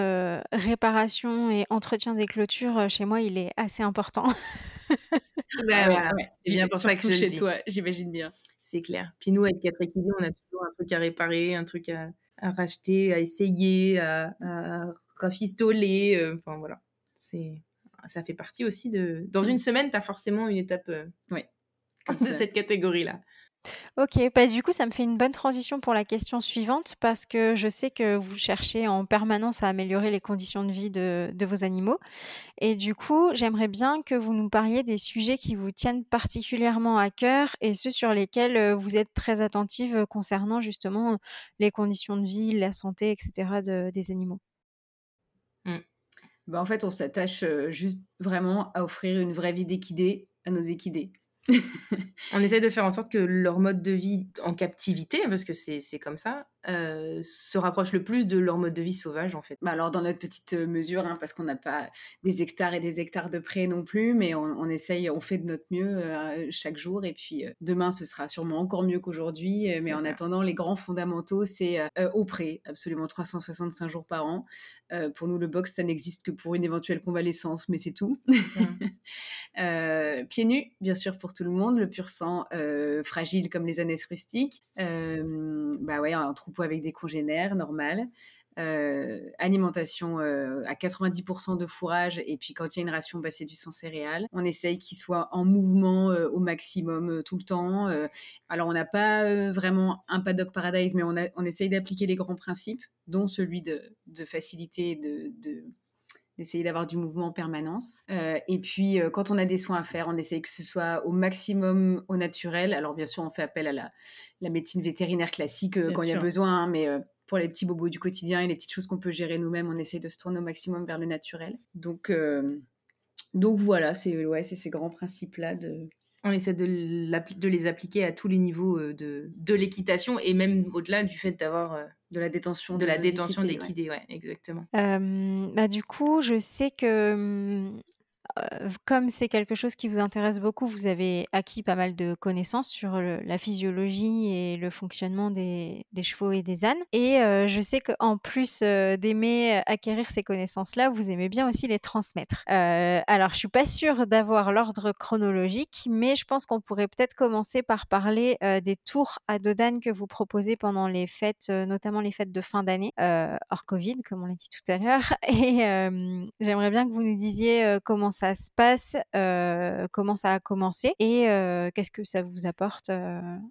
réparation et entretien des clôtures, chez moi, il est assez important. Bah, voilà, c'est bien pour ça que je chez toi, j'imagine bien c'est clair. Puis nous, avec quatre équidés, on a toujours un truc à réparer, un truc à, racheter, à essayer, à, rafistoler. Euh, enfin voilà, c'est ça fait partie aussi de. Dans une semaine, tu as forcément une étape euh, de cette catégorie-là. Ok, bah, du coup, ça me fait une bonne transition pour la question suivante parce que je sais que vous cherchez en permanence à améliorer les conditions de vie de, vos animaux. Et du coup, j'aimerais bien que vous nous parliez des sujets qui vous tiennent particulièrement à cœur et ceux sur lesquels euh, vous êtes très attentive concernant justement les conditions de vie, la santé, etc. des animaux. Mmh. Bah, en fait, on s'attache euh, juste vraiment à offrir une vraie vie d'équidés à nos équidés on essaie de faire en sorte que leur mode de vie en captivité, parce que c'est comme ça, euh, se rapproche le plus de leur mode de vie sauvage en fait. Bah alors dans notre petite euh, mesure, hein, parce qu'on n'a pas des hectares et des hectares de près non plus, mais on, essaye, on fait de notre mieux euh, chaque jour et puis demain ce sera sûrement encore mieux qu'aujourd'hui, mais en attendant les grands fondamentaux c'est au près, absolument 365 jours par an. pour nous le box ça n'existe que pour une éventuelle convalescence, mais c'est tout. pieds nus bien sûr pour tout le monde, le pur sang fragile comme les ânesses rustiques. bah ouais, un trou avec des congénères, normal. Euh, alimentation euh, à 90% de fourrage et puis quand il y a une ration bah, c'est du sang céréal on essaye qu'il soit en mouvement euh, au maximum tout le temps alors on n'a pas vraiment un paddock paradise mais on, essaye d'appliquer les grands principes dont celui de, de facilité de d'essayer d'avoir du mouvement en permanence. et puis, quand on a des soins à faire, on essaye que ce soit au maximum au naturel. Alors, bien sûr, on fait appel à la, la médecine vétérinaire classique quand il y a besoin, hein, mais pour les petits bobos du quotidien et les petites choses qu'on peut gérer nous-mêmes, on essaye de se tourner au maximum vers le naturel. Donc, donc voilà, c'est ouais, ces grands principes-là de, on essaie de, de, les appliquer à tous les niveaux de, de l'équitation et même au-delà du fait d'avoir de la détention de, la détention d'équidés, ouais. exactement. bah, du coup, je sais que comme c'est quelque chose qui vous intéresse beaucoup, vous avez acquis pas mal de connaissances sur la physiologie et le fonctionnement des, chevaux et des ânes. Et je sais qu'en plus d'aimer acquérir ces connaissances-là, vous aimez bien aussi les transmettre. alors, je suis pas sûre d'avoir l'ordre chronologique, mais je pense qu'on pourrait peut-être commencer par parler des tours à dos d'âne que vous proposez pendant les fêtes, notamment les fêtes de fin d'année, hors Covid, comme on l'a dit tout à l'heure. Et j'aimerais bien que vous nous disiez comment ça ça se passe, comment ça a commencé et qu'est-ce que ça vous apporte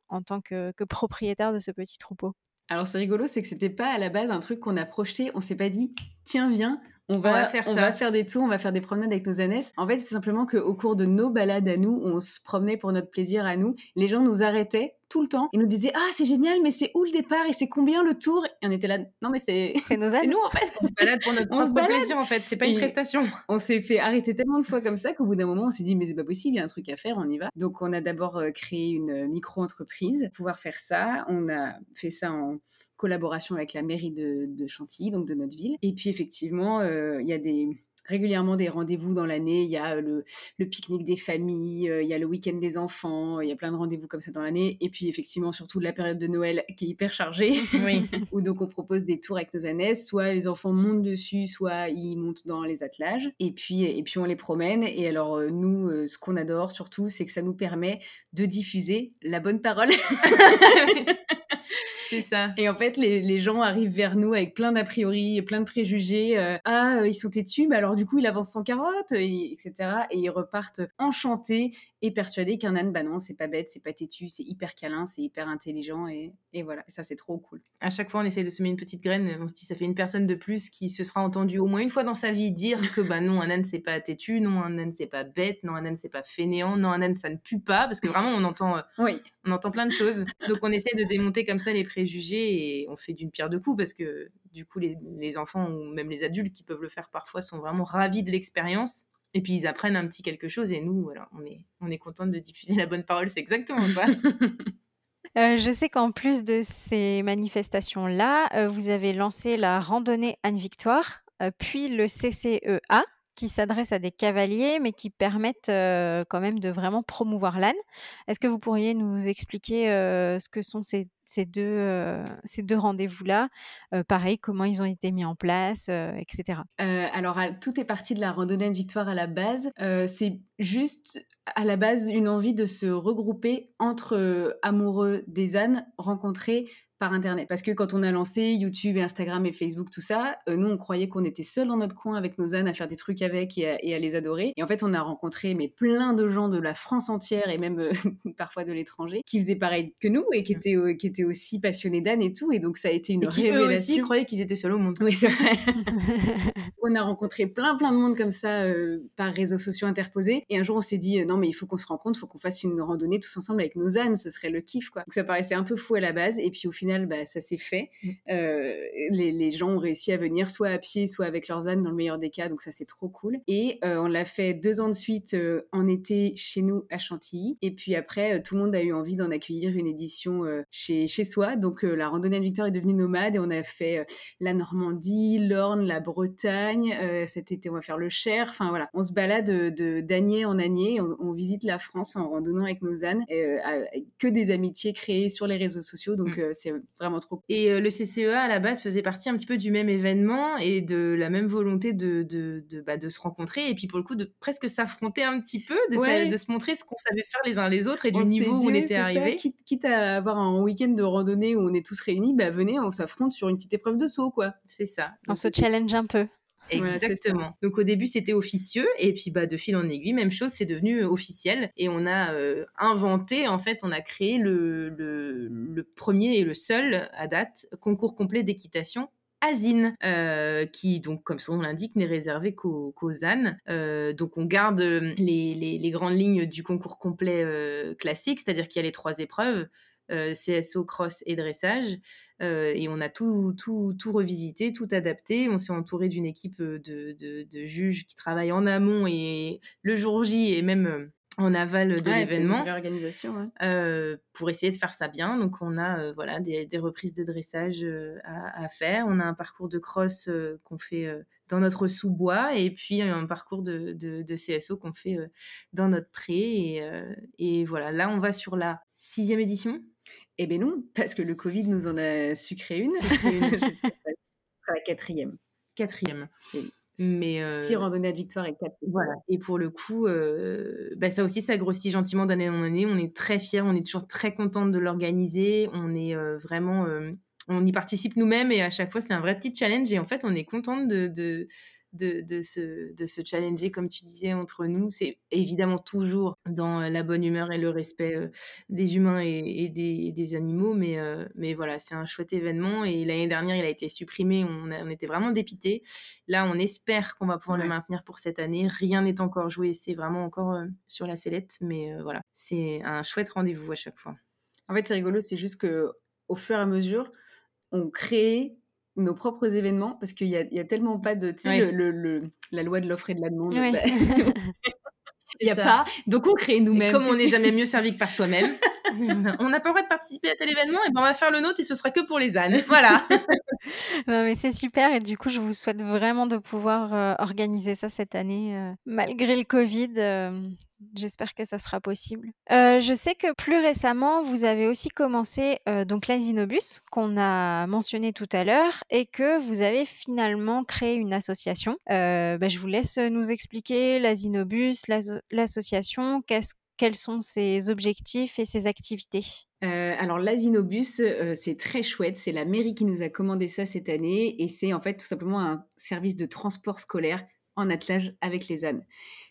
en tant que, propriétaire de ce petit troupeau? Alors c'est rigolo, c'est que c'était pas à la base un truc qu'on a projeté, on s'est pas dit tiens viens, on va, faire on va faire des tours, on va faire des promenades avec nos ânesses. En fait, c'est simplement qu'au cours de nos balades à nous, on se promenait pour notre plaisir à nous, les gens nous arrêtaient tout le temps et nous disaient ah c'est génial mais c'est où le départ et c'est combien le tour? Et on était là non mais c'est c'est nos ânes nous en fait. On se balade pour notre propre plaisir en fait. C'est pas une prestation. on s'est fait arrêter tellement de fois comme ça qu'au bout d'un moment on s'est dit mais c'est pas possible il y a un truc à faire on y va. Donc on a d'abord euh, créé une micro entreprise pour pouvoir faire ça. On a fait ça en collaboration avec la mairie de, Chantilly, donc de notre ville. Et puis effectivement, euh, il y a des, régulièrement des rendez-vous dans l'année. Il y a le, le pique-nique des familles, il y a le week-end des enfants, il y a plein de rendez-vous comme ça dans l'année. Et puis effectivement, surtout la période de Noël qui est hyper chargée, Oui. où donc on propose des tours avec nos ânesses. Soit les enfants montent dessus, soit ils montent dans les attelages. Et puis, et puis on les promène. Et alors euh, nous, euh, ce qu'on adore surtout, c'est que ça nous permet de diffuser la bonne parole. C'est ça. Et en fait, les, les gens arrivent vers nous avec plein d'a priori et plein de préjugés. euh, ah, euh, ils sont têtus, mais alors du coup, il avance sans carotte, et- etc. Et ils repartent enchantés et persuadés qu'un âne, bah non, c'est pas bête, c'est pas têtu, c'est hyper câlin, c'est hyper intelligent. Et, et voilà, ça, c'est trop cool. À chaque fois, on essaie de semer une petite graine. On se dit, ça fait une personne de plus qui se sera entendue au moins une fois dans sa vie dire que bah non, un âne c'est pas têtu, non, un âne c'est pas bête, non, un âne c'est pas fainéant, non, un âne ça ne pue pas, parce que vraiment on entend, euh, Oui. On entend plein de choses. Donc on essaie de démonter comme ça les préjugés et on fait d'une pierre deux coups parce que du coup les, enfants ou même les adultes qui peuvent le faire parfois sont vraiment ravis de l'expérience. Et puis ils apprennent un petit quelque chose et nous, on est, on est contente de diffuser la bonne parole, c'est exactement ça. Euh, je sais qu'en plus de ces manifestations-là, euh, vous avez lancé la randonnée Anne-Victoire, euh, puis le CCEA, qui s'adresse à des cavaliers, mais qui permettent euh, quand même de vraiment promouvoir l'âne. Est-ce que vous pourriez nous expliquer euh, ce que sont ces, euh, deux rendez-vous-là? Pareil, comment ils ont été mis en place, etc. Alors, tout est parti de la randonnée de victoire à la base. C'est juste à la base une envie de se regrouper entre amoureux des ânes rencontrés par internet. Parce que quand on a lancé YouTube Instagram et Facebook, tout ça, euh, nous on croyait qu'on était seuls dans notre coin avec nos ânes à faire des trucs avec et à, et à les adorer. Et en fait, on a rencontré mais plein de gens de la France entière et même euh, parfois de l'étranger qui faisaient pareil que nous et qui étaient, euh, qui étaient aussi passionnés d'ânes et tout. Et donc ça a été une Et qui eux aussi croyaient qu'ils étaient seuls au monde. Oui, c'est vrai. on a rencontré plein plein de monde comme ça par réseaux sociaux interposés et un jour on s'est dit non mais il faut qu'on se rencontre, il faut qu'on fasse une randonnée tous ensemble avec nos ânes, ce serait le kiff quoi. Donc ça paraissait un peu fou à la base et puis au final bah, ça s'est fait. Mm. Euh, les, les gens ont réussi à venir soit à pied soit avec leurs ânes dans le meilleur des cas donc ça c'est trop cool. Et euh, on l'a fait deux ans de suite euh, en été chez nous à Chantilly et puis après tout le monde a eu envie d'en accueillir une édition chez, chez soi donc la randonnée de Victor est devenue nomade et on a fait la Normandie, l'Orne, la Bretagne. Cet été, on va faire le Cher. Enfin voilà, on se balade de de- d'année en année. On, on visite la France en randonnant avec nos ânes. que des amitiés créées sur les réseaux sociaux. Donc Mm. euh, c'est vraiment trop. Et euh, le CCEA, à la base, faisait partie un petit peu du même événement et de la même volonté de, de, de, bah, de se rencontrer et puis pour le coup de presque s'affronter un petit peu, de, Ouais. de se montrer ce qu'on savait faire les uns les autres et du On niveau dit, où on était c'est ça, arrivé. Quitte, quitte à avoir un week-end de randonnée où on est tous réunis, bah venez, on s'affronte sur une petite épreuve de saut quoi. C'est ça. On Donc, se challenge un peu. Exactement. Donc au début c'était officieux et puis bah de fil en aiguille même chose c'est devenu euh, officiel et on a euh, inventé en fait on a créé le, le, premier et le seul à date concours complet d'équitation Asine, euh, qui donc comme son nom l'indique n'est réservé qu'aux qu'aux ânes. Donc on garde les, les- grandes lignes du concours complet classique, c'est-à-dire qu'il y a les trois épreuves, CSO, cross et dressage. Euh, et on a tout, tout, tout revisité, tout adapté. On s'est entouré d'une équipe euh, de, de- de juges qui travaillent en amont et le jour J et même euh, en aval de l'événement ouais. euh, pour essayer de faire ça bien. Donc on a euh, voilà des, des reprises de dressage euh, à, à faire. On a un parcours de cross euh, qu'on fait euh, dans notre sous-bois et puis un parcours de, de- de CSO qu'on fait euh, dans notre pré. Et, euh, et voilà, là on va sur la sixième édition. Eh ben non, parce que le Covid nous en a sucré une. Sucré la quatrième. Quatrième. Oui. Mais, euh, Six randonnées à victoire et quatre. Voilà. Et pour le coup, euh, bah, ça aussi, ça grossit gentiment d'année en année. On est très fiers, on est toujours très contente de l'organiser. On est euh, vraiment, on y participe nous-mêmes et à chaque fois, c'est un vrai petit challenge. Et en fait, on est contente de, de, de, de se, de se challenger, comme tu disais, entre nous. C'est évidemment toujours dans la bonne humeur et le respect euh, des humains et, et des, des animaux. Mais, euh, mais voilà, c'est un chouette événement. Et l'année dernière, il a été supprimé. On, a- on était vraiment dépités. Là, on espère qu'on va pouvoir le maintenir pour cette année. Rien n'est encore joué, c'est vraiment encore euh, sur la sellette, mais euh, voilà, c'est un chouette rendez-vous à chaque fois. En fait, c'est rigolo, c'est juste que au fur et à mesure, on crée nos propres événements parce qu'il y y a tellement pas de, tu sais, Ouais. le, le- le- la loi de l'offre et de la demande. Ouais. bah, il y a Ça. pas, donc on crée nous-mêmes. comme on n'est jamais mieux servi que par soi-même, on n'a pas le droit de participer à tel événement, et ben on va faire le nôtre et ce sera que pour les ânes. Voilà. non, mais c'est super et du coup, je vous souhaite vraiment de pouvoir euh, organiser ça cette année, euh, malgré le Covid. Euh, j'espère que ça sera possible. je sais que plus récemment, vous avez aussi commencé donc l'Asinobus qu'on a mentionné tout à l'heure et que vous avez finalement créé une association. Bah, je vous laisse nous expliquer l'Asinobus, l'association, qu'est-ce quels sont ses objectifs et ses activités? Euh, alors l'Asinobus, euh, c'est très chouette. C'est la mairie qui nous a commandé ça cette année et c'est en fait tout simplement un service de transport scolaire en attelage avec les ânes.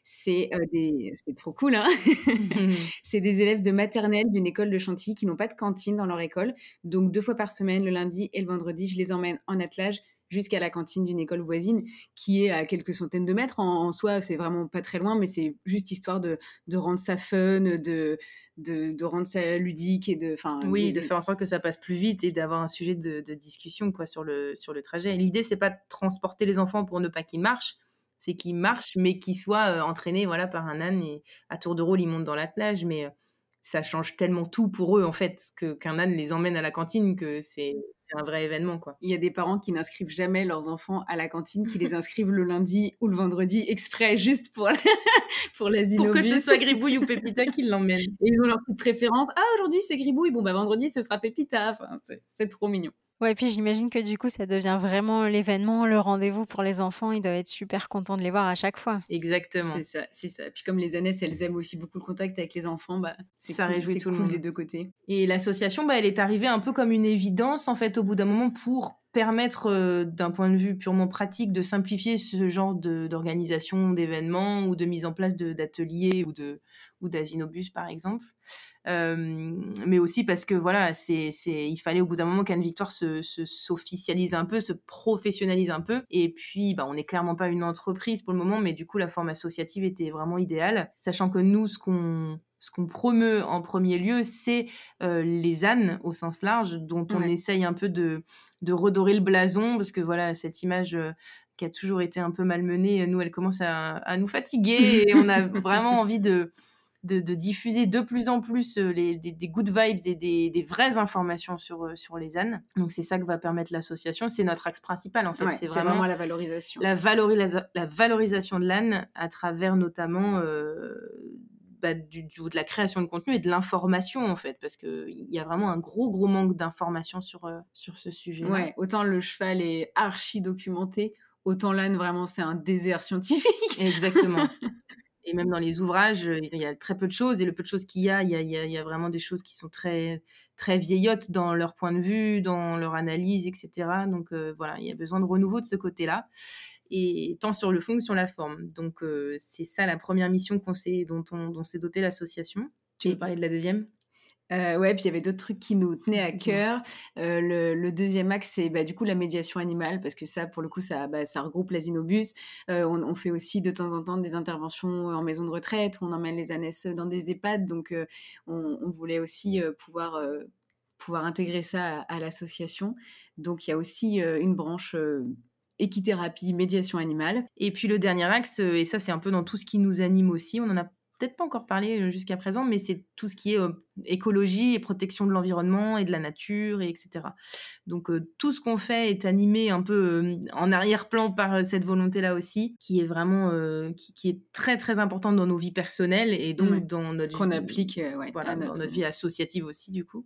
C'est euh, trop cool, hein C'est des élèves de maternelle d'une école de Chantilly qui n'ont pas de cantine dans leur école. Donc deux fois par semaine, le lundi et le vendredi, je les emmène en attelage jusqu'à la cantine d'une école voisine qui est à quelques centaines de mètres. En, soi, c'est vraiment pas très loin, mais c'est juste histoire de, rendre ça fun, de, de, rendre ça ludique et de. Oui, de, faire en sorte que ça passe plus vite et d'avoir un sujet de, discussion quoi, sur, le, sur le trajet. L'idée, c'est pas de transporter les enfants pour ne pas qu'ils marchent, c'est qu'ils marchent, mais qu'ils soient euh, entraînés voilà, par un âne et à tour de rôle, ils montent dans l'attelage. Mais euh, ça change tellement tout pour eux en fait que qu'un âne les emmène à la cantine que c'est un vrai événement quoi. Il y a des parents qui n'inscrivent jamais leurs enfants à la cantine, qui les inscrivent le lundi ou le vendredi exprès juste pour pour les Pour que ce soit Gribouille ou Pépita qui l'emmènent. ils ont leur petite préférence. Ah aujourd'hui c'est Gribouille, bon bah vendredi ce sera Pépita. Enfin, c'est trop mignon. Ouais, et puis j'imagine que du coup, ça devient vraiment l'événement, le rendez-vous pour les enfants. Ils doivent être super contents de les voir à chaque fois. Exactement. C'est ça, c'est ça. Puis comme les Années, elles aiment aussi beaucoup le contact avec les enfants, bah, c'est ça réjouit tout le monde des deux côtés. Et l'association, bah, elle est arrivée un peu comme une évidence en fait au bout d'un moment pour permettre euh, d'un point de vue purement pratique de simplifier ce genre d'organisation d'événements ou de mise en place d'ateliers ou de ou d'asinobus par exemple mais aussi parce que voilà, c'est, il fallait au bout d'un moment qu'Anne Victoire se, s'officialise un peu, se professionnalise un peu. Et puis, bah, on n'est clairement pas une entreprise pour le moment, mais du coup, la forme associative était vraiment idéale, sachant que nous, ce qu'on ce qu'on promeut en premier lieu, c'est les ânes au sens large, dont on essaye un peu de, de redorer le blason, parce que voilà, cette image qui a toujours été un peu malmenée, nous, elle commence à, à nous fatiguer et on a vraiment envie de, de, diffuser de plus en plus euh, les, des, good vibes et des, vraies informations sur, euh, sur les ânes. Donc c'est ça que va permettre l'association. C'est notre axe principal en fait. c'est vraiment, la valorisation. La, la, valorisation de l'âne à travers notamment euh, bah, du, de la création de contenu et de l'information en fait. Parce qu'il y a vraiment un gros gros manque d'informations sur, sur ce sujet. Ouais, autant le cheval est archi documenté, autant l'âne vraiment c'est un désert scientifique. Exactement. Et même dans les ouvrages, il y a très peu de choses. Et le peu de choses qu'il y a, il y a, il y a, vraiment des choses qui sont très, très vieillottes dans leur point de vue, dans leur analyse, etc. Donc voilà, il y a besoin de renouveau de ce côté-là. Et tant sur le fond que sur la forme. Donc c'est ça la première mission qu'on dont, on, dont s'est dotée l'association. Tu veux parler de la deuxième? Euh, ouais, puis il y avait d'autres trucs qui nous tenaient à cœur. Euh, le, deuxième axe, c'est bah, du coup la médiation animale, parce que ça, pour le coup, ça, bah, ça regroupe l'Asinobus. Euh, on, fait aussi de temps en temps des interventions en maison de retraite, où on emmène les ânesses dans des EHPAD, donc on, voulait aussi pouvoir, pouvoir intégrer ça à, à l'association. Donc il y a aussi une branche équithérapie, médiation animale. Et puis le dernier axe, et ça c'est un peu dans tout ce qui nous anime aussi, on en a peut-être pas encore parlé jusqu'à présent, mais c'est tout ce qui est écologie et protection de l'environnement et de la nature, et etc. Donc tout ce qu'on fait est animé un peu en arrière-plan par cette volonté-là aussi, qui est vraiment qui, est très très importante dans nos vies personnelles et donc dans notre qu'on applique voilà, dans notre vie associative aussi du coup.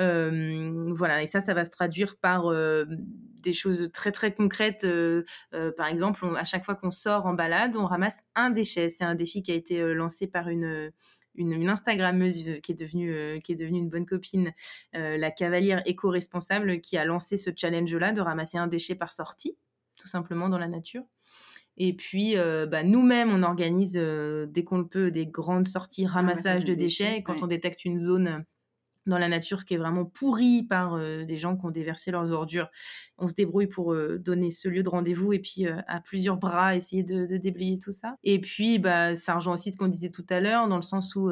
Voilà, et ça, ça va se traduire par des choses très très concrètes. par exemple, à chaque fois qu'on sort en balade, on ramasse un déchet. C'est un défi qui a été lancé par une, une, Instagrammeuse qui est devenue, qui est devenue une bonne copine, la cavalière éco-responsable, qui a lancé ce challenge-là de ramasser un déchet par sortie, tout simplement dans la nature. Et puis, bah, nous-mêmes, on organise dès qu'on le peut des grandes sorties ramassage de déchets. Quand on détecte une zone dans la nature qui est vraiment pourrie par euh, des gens qui ont déversé leurs ordures. On se débrouille pour euh, donner ce lieu de rendez-vous et puis euh, à plusieurs bras essayer de, déblayer tout ça. Et puis bah, ça rejoint aussi ce qu'on disait tout à l'heure dans le sens où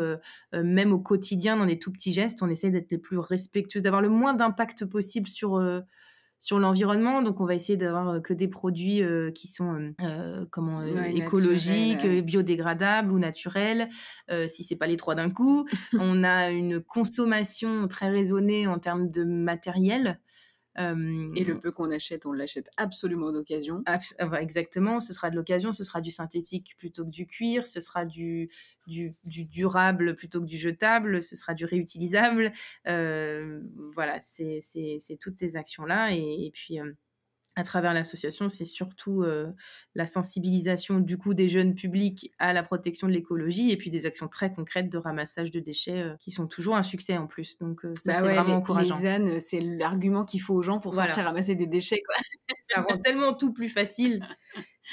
même au quotidien, dans les tout petits gestes, on essaie d'être les plus respectueux, d'avoir le moins d'impact possible sur sur l'environnement. Donc, on va essayer d'avoir que des produits qui sont comment écologiques, biodégradables ou naturels. si c'est pas les trois d'un coup, on a une consommation très raisonnée en termes de matériel. Et le peu qu'on achète, on l'achète absolument d'occasion. exactement, ce sera de l'occasion, ce sera du synthétique plutôt que du cuir, ce sera du, du, durable plutôt que du jetable, ce sera du réutilisable. voilà, c'est toutes ces actions-là. Et, puis, à travers l'association, c'est surtout la sensibilisation du coup des jeunes publics à la protection de l'écologie et puis des actions très concrètes de ramassage de déchets qui sont toujours un succès en plus. Donc ça, bah c'est vraiment encourageant. Les c'est l'argument qu'il faut aux gens pour sortir ramasser des déchets. Quoi. ça rend tellement tout plus facile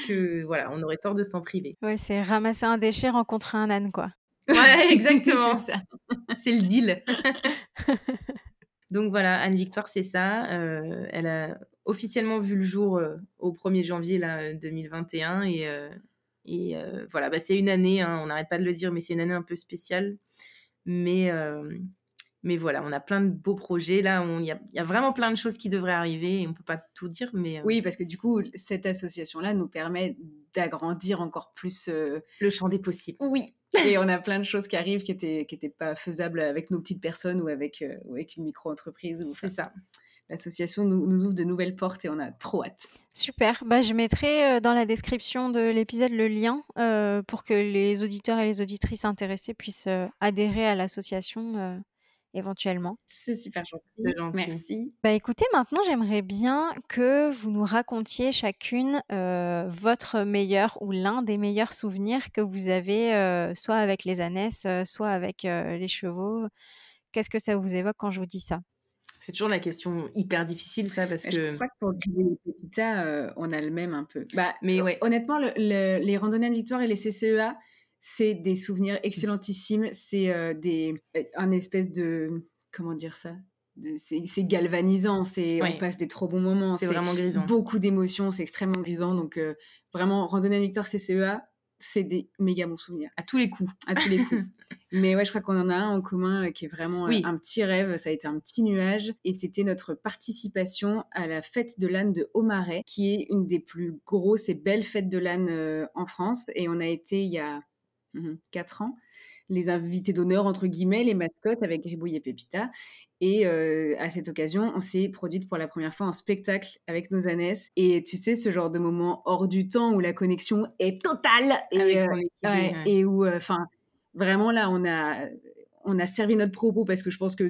que voilà, on aurait tort de s'en priver. Ouais, c'est ramasser un déchet, rencontrer un âne, quoi. Ouais, exactement. c'est le deal. Donc voilà, Anne Victoire, c'est ça. Euh, elle a officiellement vu le jour euh, au 1er janvier là, 2021. Et, euh, et voilà, bah, c'est une année, hein, on n'arrête pas de le dire, mais c'est une année un peu spéciale. Mais mais voilà, on a plein de beaux projets. Là, il y, a vraiment plein de choses qui devraient arriver et on ne peut pas tout dire. Mais, euh, Oui, parce que du coup, cette association-là nous permet d'agrandir encore plus euh, le champ des possibles. Oui. Et on a plein de choses qui arrivent qui n'étaient qui étaient pas faisables avec nos petites personnes ou avec, euh, avec une micro-entreprise. C'est ça l'association nous, nous, ouvre de nouvelles portes et on a trop hâte. Super. Bah, je mettrai dans la description de l'épisode le lien pour que les auditeurs et les auditrices intéressés puissent adhérer à l'association éventuellement. C'est super gentil. Merci. Bah écoutez, maintenant j'aimerais bien que vous nous racontiez chacune euh, votre meilleur ou l'un des meilleurs souvenirs que vous avez, euh, soit avec les ânesses, euh, soit avec les chevaux. Qu'est-ce que ça vous évoque quand je vous dis ça? C'est toujours la question hyper difficile, ça, parce que. Je crois que pour les Pépita, on a le même un peu. Bah, mais ouais. Honnêtement, les randonnées de victoire et les CCEA, c'est des souvenirs excellentissimes. C'est euh, des euh, un espèce de comment dire ça? C'est galvanisant, c'est on passe des trop bons moments, c'est vraiment grisant. Beaucoup d'émotions, c'est extrêmement grisant. Donc euh, vraiment, randonnée Victor CCEA, c'est des méga bons souvenirs à tous les coups, à tous les coups. Mais ouais, je crois qu'on en a un en commun qui est vraiment un petit rêve. Ça a été un petit nuage et c'était notre participation à la fête de l'âne de Aumarais, qui est une des plus grosses et belles fêtes de l'âne en France. Et on a été il y a 4 mmh ans, les invités d'honneur, entre guillemets, les mascottes avec Gribouille et Pépita. Et euh, à cette occasion, on s'est produite pour la première fois en spectacle avec nos ânesses. Et tu sais, ce genre de moment hors du temps où la connexion est totale. Et, euh, et où, euh, enfin, vraiment là, on a, on a servi notre propos parce que je pense que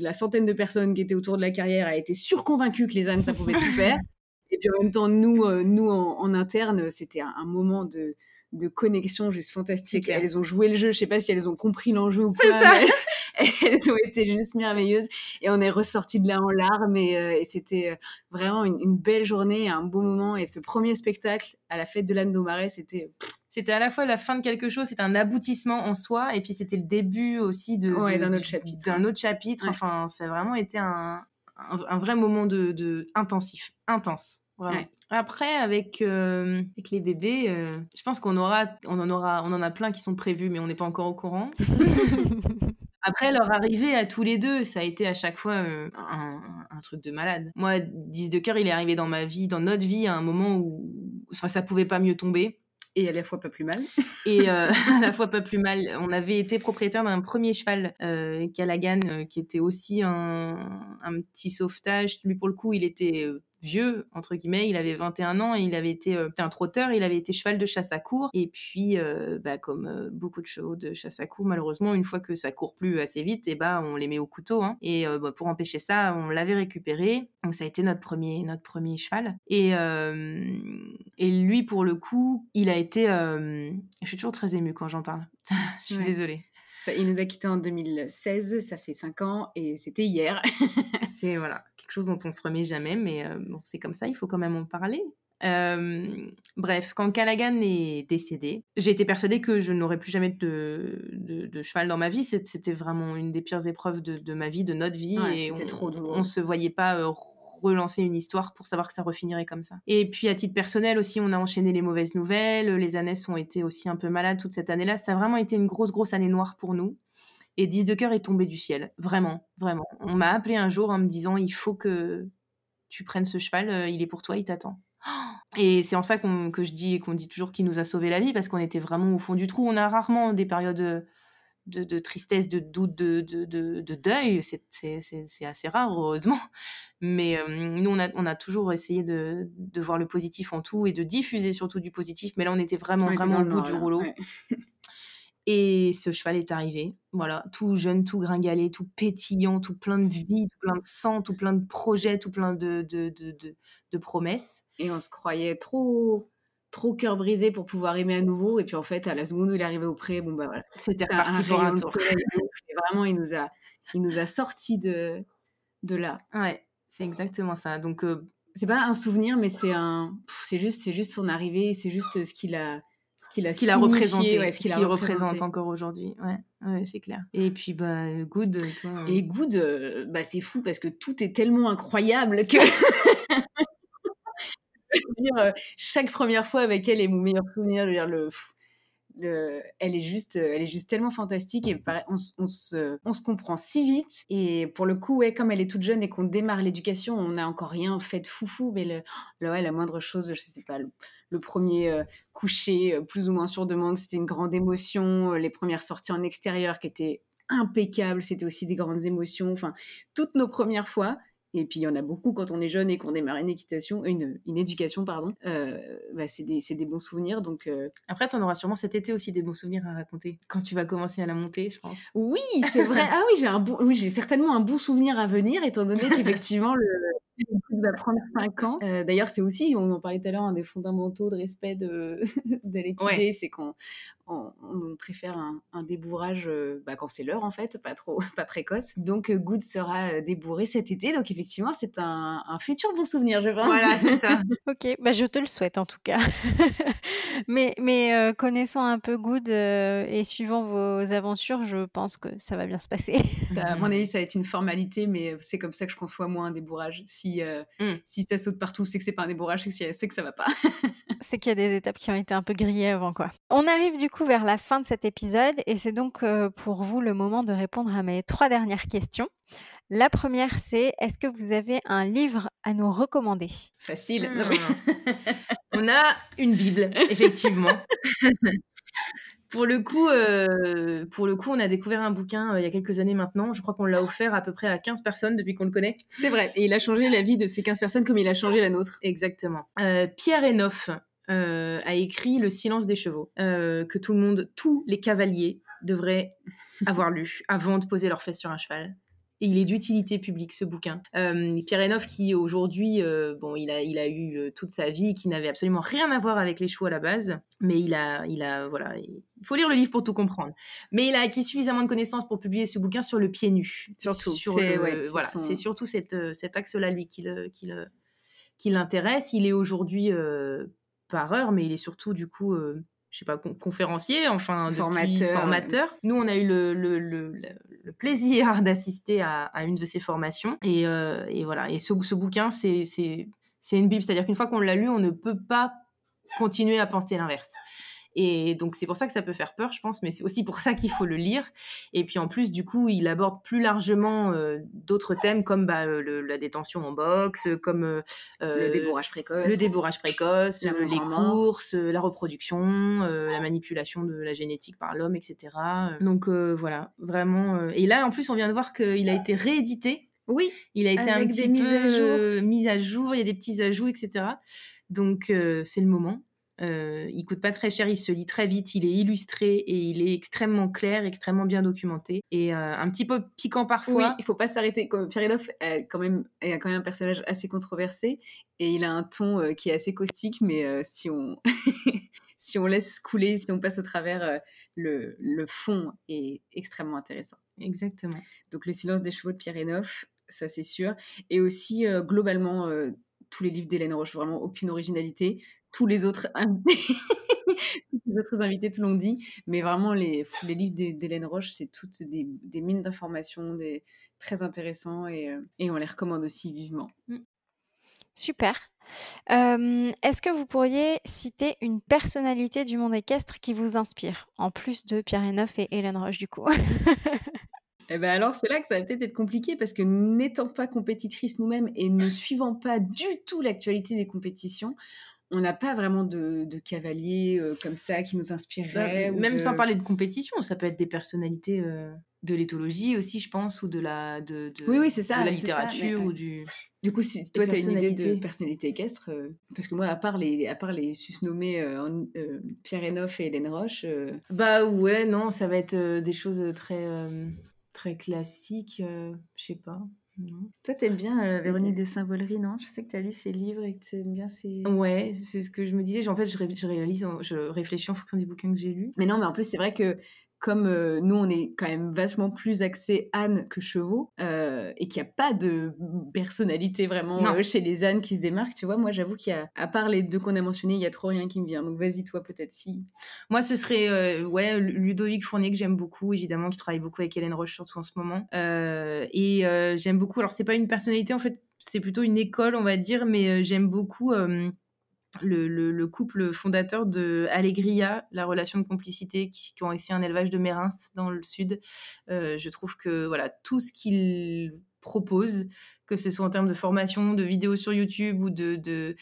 la centaine de personnes qui étaient autour de la carrière a été surconvaincue que les ânes, ça pouvait tout faire. Et puis en même temps, nous, nous en, interne, c'était un, moment de, de connexion juste fantastique. Elles ont joué le jeu, je sais pas si elles ont compris l'enjeu ou quoi. Ça. elles ont été juste merveilleuses et on est ressorti de là en larmes et, euh, c'était euh, vraiment une, belle journée, un beau moment et ce premier spectacle à la fête de l'Anne d'Aumarais, c'était c'était à la fois la fin de quelque chose, c'était un aboutissement en soi, et puis c'était le début aussi de, d'un autre chapitre. D'un autre chapitre. Enfin, ça a vraiment été un, un, vrai moment de, de, intensif, intense, vraiment. Après, avec, euh, avec les bébés, euh, je pense qu'on aura, on en aura, on en a plein qui sont prévus, mais on n'est pas encore au courant. Après, leur arrivée à tous les deux, ça a été à chaque fois euh, un, un, truc de malade. Moi, 10 de cœur, il est arrivé dans ma vie, dans notre vie, à un moment où enfin, ça pouvait pas mieux tomber. Et à la fois pas plus mal. Et à la fois pas plus mal. On avait été propriétaire d'un premier cheval, euh, Callaghan, qui était aussi un, un, petit sauvetage. Lui, pour le coup, il était vieux, entre guillemets, il avait 21 ans et il avait été euh, un trotteur, il avait été cheval de chasse à court. Et puis, euh, bah, comme euh, beaucoup de chevaux de chasse à court, malheureusement, une fois que ça court plus assez vite, et bah, on les met au couteau. Hein. Et bah, pour empêcher ça, on l'avait récupéré. Donc, ça a été notre premier, notre premier cheval. Et, et lui, pour le coup, il a été. Je suis toujours très émue quand j'en parle. Je suis désolée. Ça, il nous a quittés en 2016, ça fait 5 ans et c'était hier. c'est voilà, quelque chose dont on se remet jamais, mais euh, bon, c'est comme ça, il faut quand même en parler. Euh, bref, quand Callaghan est décédé, j'ai été persuadée que je n'aurais plus jamais de, de, cheval dans ma vie. C'était vraiment une des pires épreuves de, ma vie, de notre vie. et on, trop On se voyait pas euh, relancer une histoire pour savoir que ça refinirait comme ça. Et puis à titre personnel aussi, on a enchaîné les mauvaises nouvelles. Les années ont été aussi un peu malades toute cette année-là. Ça a vraiment été une grosse, grosse année noire pour nous. Et 10 de cœur est tombé du ciel. Vraiment, vraiment. On m'a appelé un jour en me disant il faut que tu prennes ce cheval, il est pour toi, il t'attend. Et c'est en ça que je dis qu'on dit toujours qu'il nous a sauvé la vie parce qu'on était vraiment au fond du trou. On a rarement des périodes de, tristesse, de doute, de, de, deuil. C'est, assez rare, heureusement. Mais nous, on a, on a toujours essayé de, voir le positif en tout et de diffuser surtout du positif. Mais là, on était vraiment, vraiment au bout du rouleau. Et ce cheval est arrivé, voilà, tout jeune, tout gringalé, tout pétillant, tout plein de vie, tout plein de sang, tout plein de projets, tout plein de, de, de, de, promesses. Et on se croyait trop trop cœur brisé pour pouvoir aimer à nouveau. Et puis en fait, à la seconde où il est arrivé au pré, bon bah voilà. C'était reparti pour un tour. et vraiment, il nous a, il nous a sorti de, de là. Ouais, c'est exactement ça. Donc, c'est pas un souvenir, mais c'est un, c'est juste, c'est juste son arrivée, c'est juste ce qu'il a, ce qu'il a, représenté, ce qu'il représente encore aujourd'hui. Ouais, ouais c'est clair. Et puis, bah, Good, toi. Euh, Et Good, euh, bah, c'est fou parce que tout est tellement incroyable que. dire, euh, chaque première fois avec elle est mon meilleur souvenir. Elle est juste, elle est juste tellement fantastique et on, se, comprend si vite. Et pour le coup, ouais, comme elle est toute jeune et qu'on démarre l'éducation, on n'a encore rien fait de foufou, mais le, la moindre chose, je sais pas, le, premier euh, coucher euh, plus ou moins sur demande, c'était une grande émotion. Euh, les premières sorties en extérieur qui étaient impeccables, c'était aussi des grandes émotions. Enfin, toutes nos premières fois, et puis il y en a beaucoup quand on est jeune et qu'on démarre une équitation, une, une éducation, pardon. Euh, bah, c'est des, des, bons souvenirs. Donc euh... après, tu en auras sûrement cet été aussi des bons souvenirs à raconter quand tu vas commencer à la monter, je pense. Oui, c'est vrai. ah oui, j'ai un bon, oui, j'ai certainement un bon souvenir à venir, étant donné qu'effectivement le, va prendre 5 ans. Euh, d'ailleurs, c'est aussi, on en parlait tout à l'heure, un des fondamentaux de respect de, de l'équité, c'est qu'on on, préfère un, débourrage euh, bah, quand c'est l'heure, en fait, pas trop, pas précoce. Donc, euh, Good sera débourré cet été. Donc, effectivement, c'est un, futur bon souvenir, je pense. Voilà, c'est ça. ok, bah, je te le souhaite en tout cas. mais mais connaissant un peu Good et suivant vos aventures, je pense que ça va bien se passer. à mon avis, ça va être une formalité, mais c'est comme ça que je conçois moi un débourrage. Si Mmh. Si ça saute partout, c'est que c'est pas un débourrage, c'est que ça va pas. c'est qu'il y a des étapes qui ont été un peu grillées avant, quoi. On arrive du coup vers la fin de cet épisode et c'est donc euh, pour vous le moment de répondre à mes trois dernières questions. La première, c'est est-ce que vous avez un livre à nous recommander? Facile. Mmh. On a une Bible, effectivement. Pour le coup, euh, pour le coup, on a découvert un bouquin euh, il y a quelques années maintenant. Je crois qu'on l'a offert à peu près à 15 personnes depuis qu'on le connaît. C'est vrai. Et il a changé la vie de ces 15 personnes comme il a changé la nôtre. Exactement. Euh, Pierre Enoff a écrit Le silence des chevaux, que tout le monde, tous les cavaliers devraient avoir lu avant de poser leurs fesses sur un cheval et il est d'utilité publique ce bouquin. Euh, Pierre Enoff qui aujourd'hui, euh, bon, il a, il a eu euh, toute sa vie qui n'avait absolument rien à voir avec les chevaux à la base, mais il a, il a, voilà, il faut lire le livre pour tout comprendre. Mais il a acquis suffisamment de connaissances pour publier ce bouquin sur le pied nu, surtout. c'est, voilà, c'est surtout cette, cet axe-là lui qui, l'intéresse. Il est aujourd'hui par heure, mais il est surtout du coup je sais pas, conférencier, enfin, formateur. formateur. Nous, on a eu le, le, le, le plaisir d'assister à, une de ces formations. Et, euh, voilà. Et ce, ce bouquin, c'est une Bible. C'est-à-dire qu'une fois qu'on l'a lu, on ne peut pas continuer à penser l'inverse. Et donc, c'est pour ça que ça peut faire peur, je pense, mais c'est aussi pour ça qu'il faut le lire. Et puis, en plus, du coup, il aborde plus largement euh, d'autres thèmes comme bah, euh, la détention en boxe, comme euh, le débourrage précoce, le débourrage précoce, les courses, la reproduction, la manipulation de la génétique par l'homme, etc. Donc, voilà, vraiment. Et là, en plus, on vient de voir qu'il a été réédité. Oui, il a été un petit peu mis à jour, il y a des petits ajouts, etc. Donc, c'est le moment. Euh, il coûte pas très cher, il se lit très vite, il est illustré et il est extrêmement clair, extrêmement bien documenté et euh, un petit peu piquant parfois. Oui, il faut pas s'arrêter. Pierre a quand même a quand même un personnage assez controversé et il a un ton euh, qui est assez caustique, mais euh, si on si on laisse couler, si on passe au travers, le, le, fond est extrêmement intéressant. Exactement. Donc le silence des chevaux de Pierre ça c'est sûr, et aussi globalement tous les livres d'Hélène Roche, vraiment aucune originalité tous les autres invités. les autres invités tout l'ont dit, mais vraiment les, les livres d'Hélène Roche, c'est toutes des, mines d'informations, des très intéressants et, euh, et, on les recommande aussi vivement. Mm. Super. Est-ce que vous pourriez citer une personnalité du monde équestre qui vous inspire, en plus de Pierre Enoff et Hélène Roche du coup? Eh ben alors, c'est là que ça va peut-être être compliqué parce que n'étant pas compétitrice nous-mêmes et ne suivant pas du tout l'actualité des compétitions, on n'a pas vraiment de, de cavalier euh, comme ça qui nous. Bah, même sans parler de compétition, ça peut être des personnalités euh, de l'éthologie aussi, je pense, ou de la, de, de oui, oui, c'est ça, de la littérature. ou du... Du coup, si toi, tu as une idée de personnalité équestre, euh, parce que moi, à part les, à part les susnommés Pierre Enoff et Hélène Roche. Bah ouais, non, ça va être des choses très, très classiques, je sais pas. Non. Toi, t'aimes bien euh, Véronique de Saint-Volery, non? Je sais que tu as lu ses livres et que tu aimes bien ses... Ouais, c'est ce que je me disais. En fait, je, je réalise, je réfléchis en fonction des bouquins que j'ai lus. Mais non, mais en plus, c'est vrai que comme euh, nous, on est quand même vachement plus axé âne que chevaux, euh, et qu'il n'y a pas de personnalité vraiment euh, chez les ânes qui se démarquent, tu vois, moi j'avoue qu'il y a, à part les deux qu'on a mentionnés, il y a trop rien qui me vient. Donc vas-y, toi, peut-être si. Moi, ce serait, ouais, Ludovic Fournier, que j'aime beaucoup, évidemment, qui travaille beaucoup avec Hélène Roche, surtout en ce moment. et j'aime beaucoup, alors c'est pas une personnalité, en fait, c'est plutôt une école, on va dire, mais j'aime beaucoup le, couple fondateur de Allegria, la relation de complicité, qui, ont essayé un élevage de mérins dans le sud. Euh, je trouve que voilà tout ce qu'ils proposent, que ce soit en termes de formation, de vidéos sur YouTube ou de,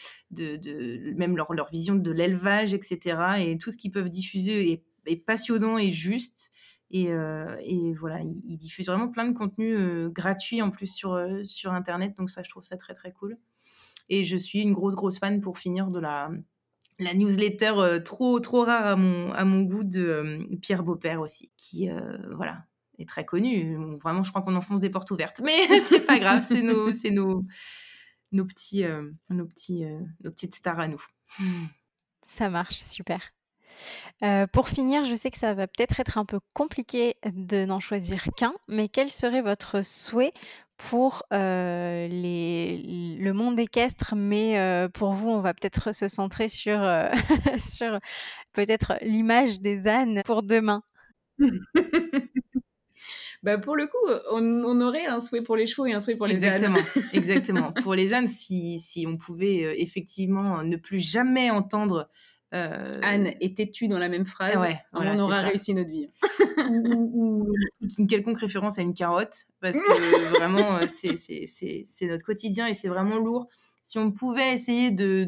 même leur, vision de l'élevage, etc. Et tout ce qu'ils peuvent diffuser est, passionnant et juste. Et, euh, voilà, ils, diffusent vraiment plein de contenus euh, gratuits en plus sur, sur Internet. Donc ça, je trouve ça très très cool. Et je suis une grosse, grosse fan pour finir de la, la newsletter euh, trop, trop rare à mon, à mon goût de euh, Pierre Beaupère aussi, qui, euh, voilà, est très connu. Vraiment, je crois qu'on enfonce des portes ouvertes. Mais c'est pas grave, c'est nos, c'est nos, nos, petits, nos, petits, nos petites stars à nous. Ça marche, super. pour finir, je sais que ça va peut-être être un peu compliqué de n'en choisir qu'un, mais quel serait votre souhait pour les, le monde équestre, mais pour vous, on va peut-être se centrer sur, sur peut-être l'image des ânes pour demain. Bah pour le coup, on, aurait un souhait pour les chevaux et un souhait pour les exactement, ânes. exactement. Pour les ânes, si, si on pouvait effectivement ne plus jamais entendre euh, Anne est têtue dans la même phrase, on aura réussi notre vie. ou, une quelconque référence à une carotte, parce que vraiment, euh, c'est notre quotidien et c'est vraiment lourd. Si on pouvait essayer de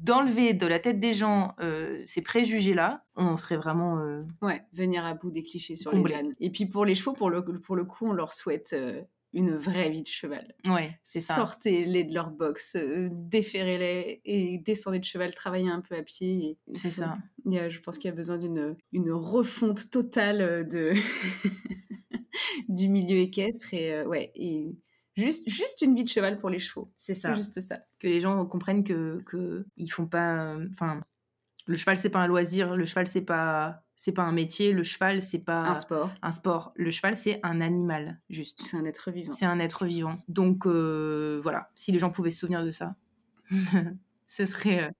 d'enlever de la tête des gens euh, ces préjugés-là, on serait vraiment... Ouais, venir à bout des clichés sur les ânes. Et puis pour les chevaux, pour le, pour le coup, on leur souhaite une vraie vie de cheval. Ouais, c'est ça. Sortez-les de leur box, euh, déférez-les et descendez de cheval, travaillez un peu à pied. C'est ça. je pense qu'il y a besoin d'une une refonte totale euh, de du milieu équestre et euh, ouais et juste juste une vie de cheval pour les chevaux. C'est ça. Juste ça. Que les gens comprennent que que ils font pas, enfin, le cheval c'est pas un loisir, le cheval c'est pas c'est pas un métier, le cheval, c'est pas un sport. Un sport. Le cheval, c'est un animal, juste. C'est un être vivant. C'est un être vivant. Donc euh, voilà, si les gens pouvaient se souvenir de ça, ce serait, euh,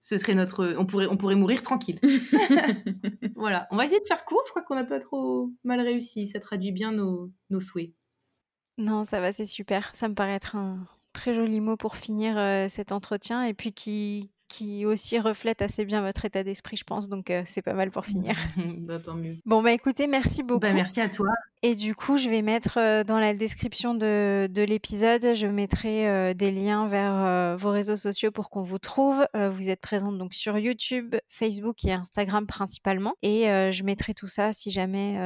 ce serait notre, on pourrait, on pourrait mourir tranquille. voilà, on va essayer de faire court. Je crois qu'on n'a pas trop mal réussi. Ça traduit bien nos, nos souhaits. Non, ça va, c'est super. Ça me paraît être un très joli mot pour finir euh, cet entretien et puis qui qui aussi reflète assez bien votre état d'esprit, je pense. Donc, euh, c'est pas mal pour finir. bah, tant mieux. Bon, bah écoutez, merci beaucoup. Bah, merci à toi. Et du coup, je vais mettre euh, dans la description de, de l'épisode, je mettrai euh, des liens vers euh, vos réseaux sociaux pour qu'on vous trouve. vous êtes présente donc sur YouTube, Facebook et Instagram principalement. Et je mettrai tout ça si jamais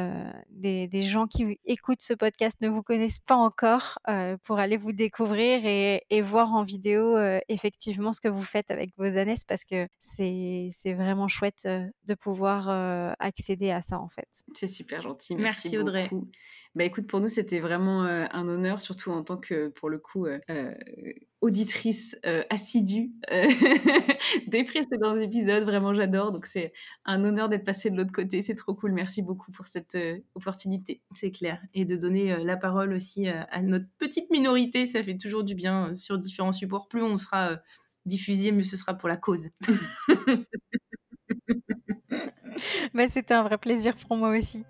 des, des, gens qui écoutent ce podcast ne vous connaissent pas encore pour aller vous découvrir et, et voir en vidéo effectivement ce que vous faites avec vos années parce que c'est vraiment chouette de pouvoir accéder à ça en fait. C'est super gentil. Merci, Audrey. Bah écoute, pour nous, c'était vraiment euh, un honneur, surtout en tant que, pour le coup, euh, euh, auditrice assidue des précédents épisodes. Vraiment, j'adore. Donc, c'est un honneur d'être passé de l'autre côté. C'est trop cool. Merci beaucoup pour cette opportunité. C'est clair. Et de donner la parole aussi à notre petite minorité, ça fait toujours du bien sur différents supports. Plus on sera diffusé, mieux ce sera pour la cause. bah, c'était un vrai plaisir pour moi aussi.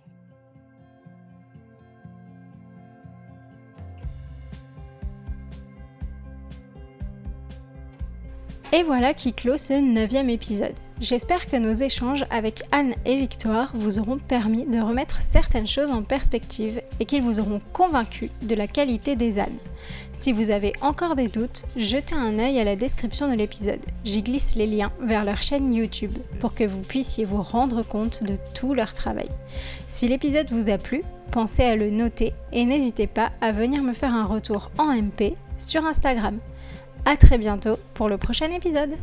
Et voilà qui clôt ce neuvième épisode. J'espère que nos échanges avec Anne et Victoire vous auront permis de remettre certaines choses en perspective et qu'ils vous auront convaincu de la qualité des ânes. Si vous avez encore des doutes, jetez un œil à la description de l'épisode. J'y glisse les liens vers leur chaîne YouTube pour que vous puissiez vous rendre compte de tout leur travail. Si l'épisode vous a plu, pensez à le noter et n'hésitez pas à venir me faire un retour en MP sur Instagram. A très bientôt pour le prochain épisode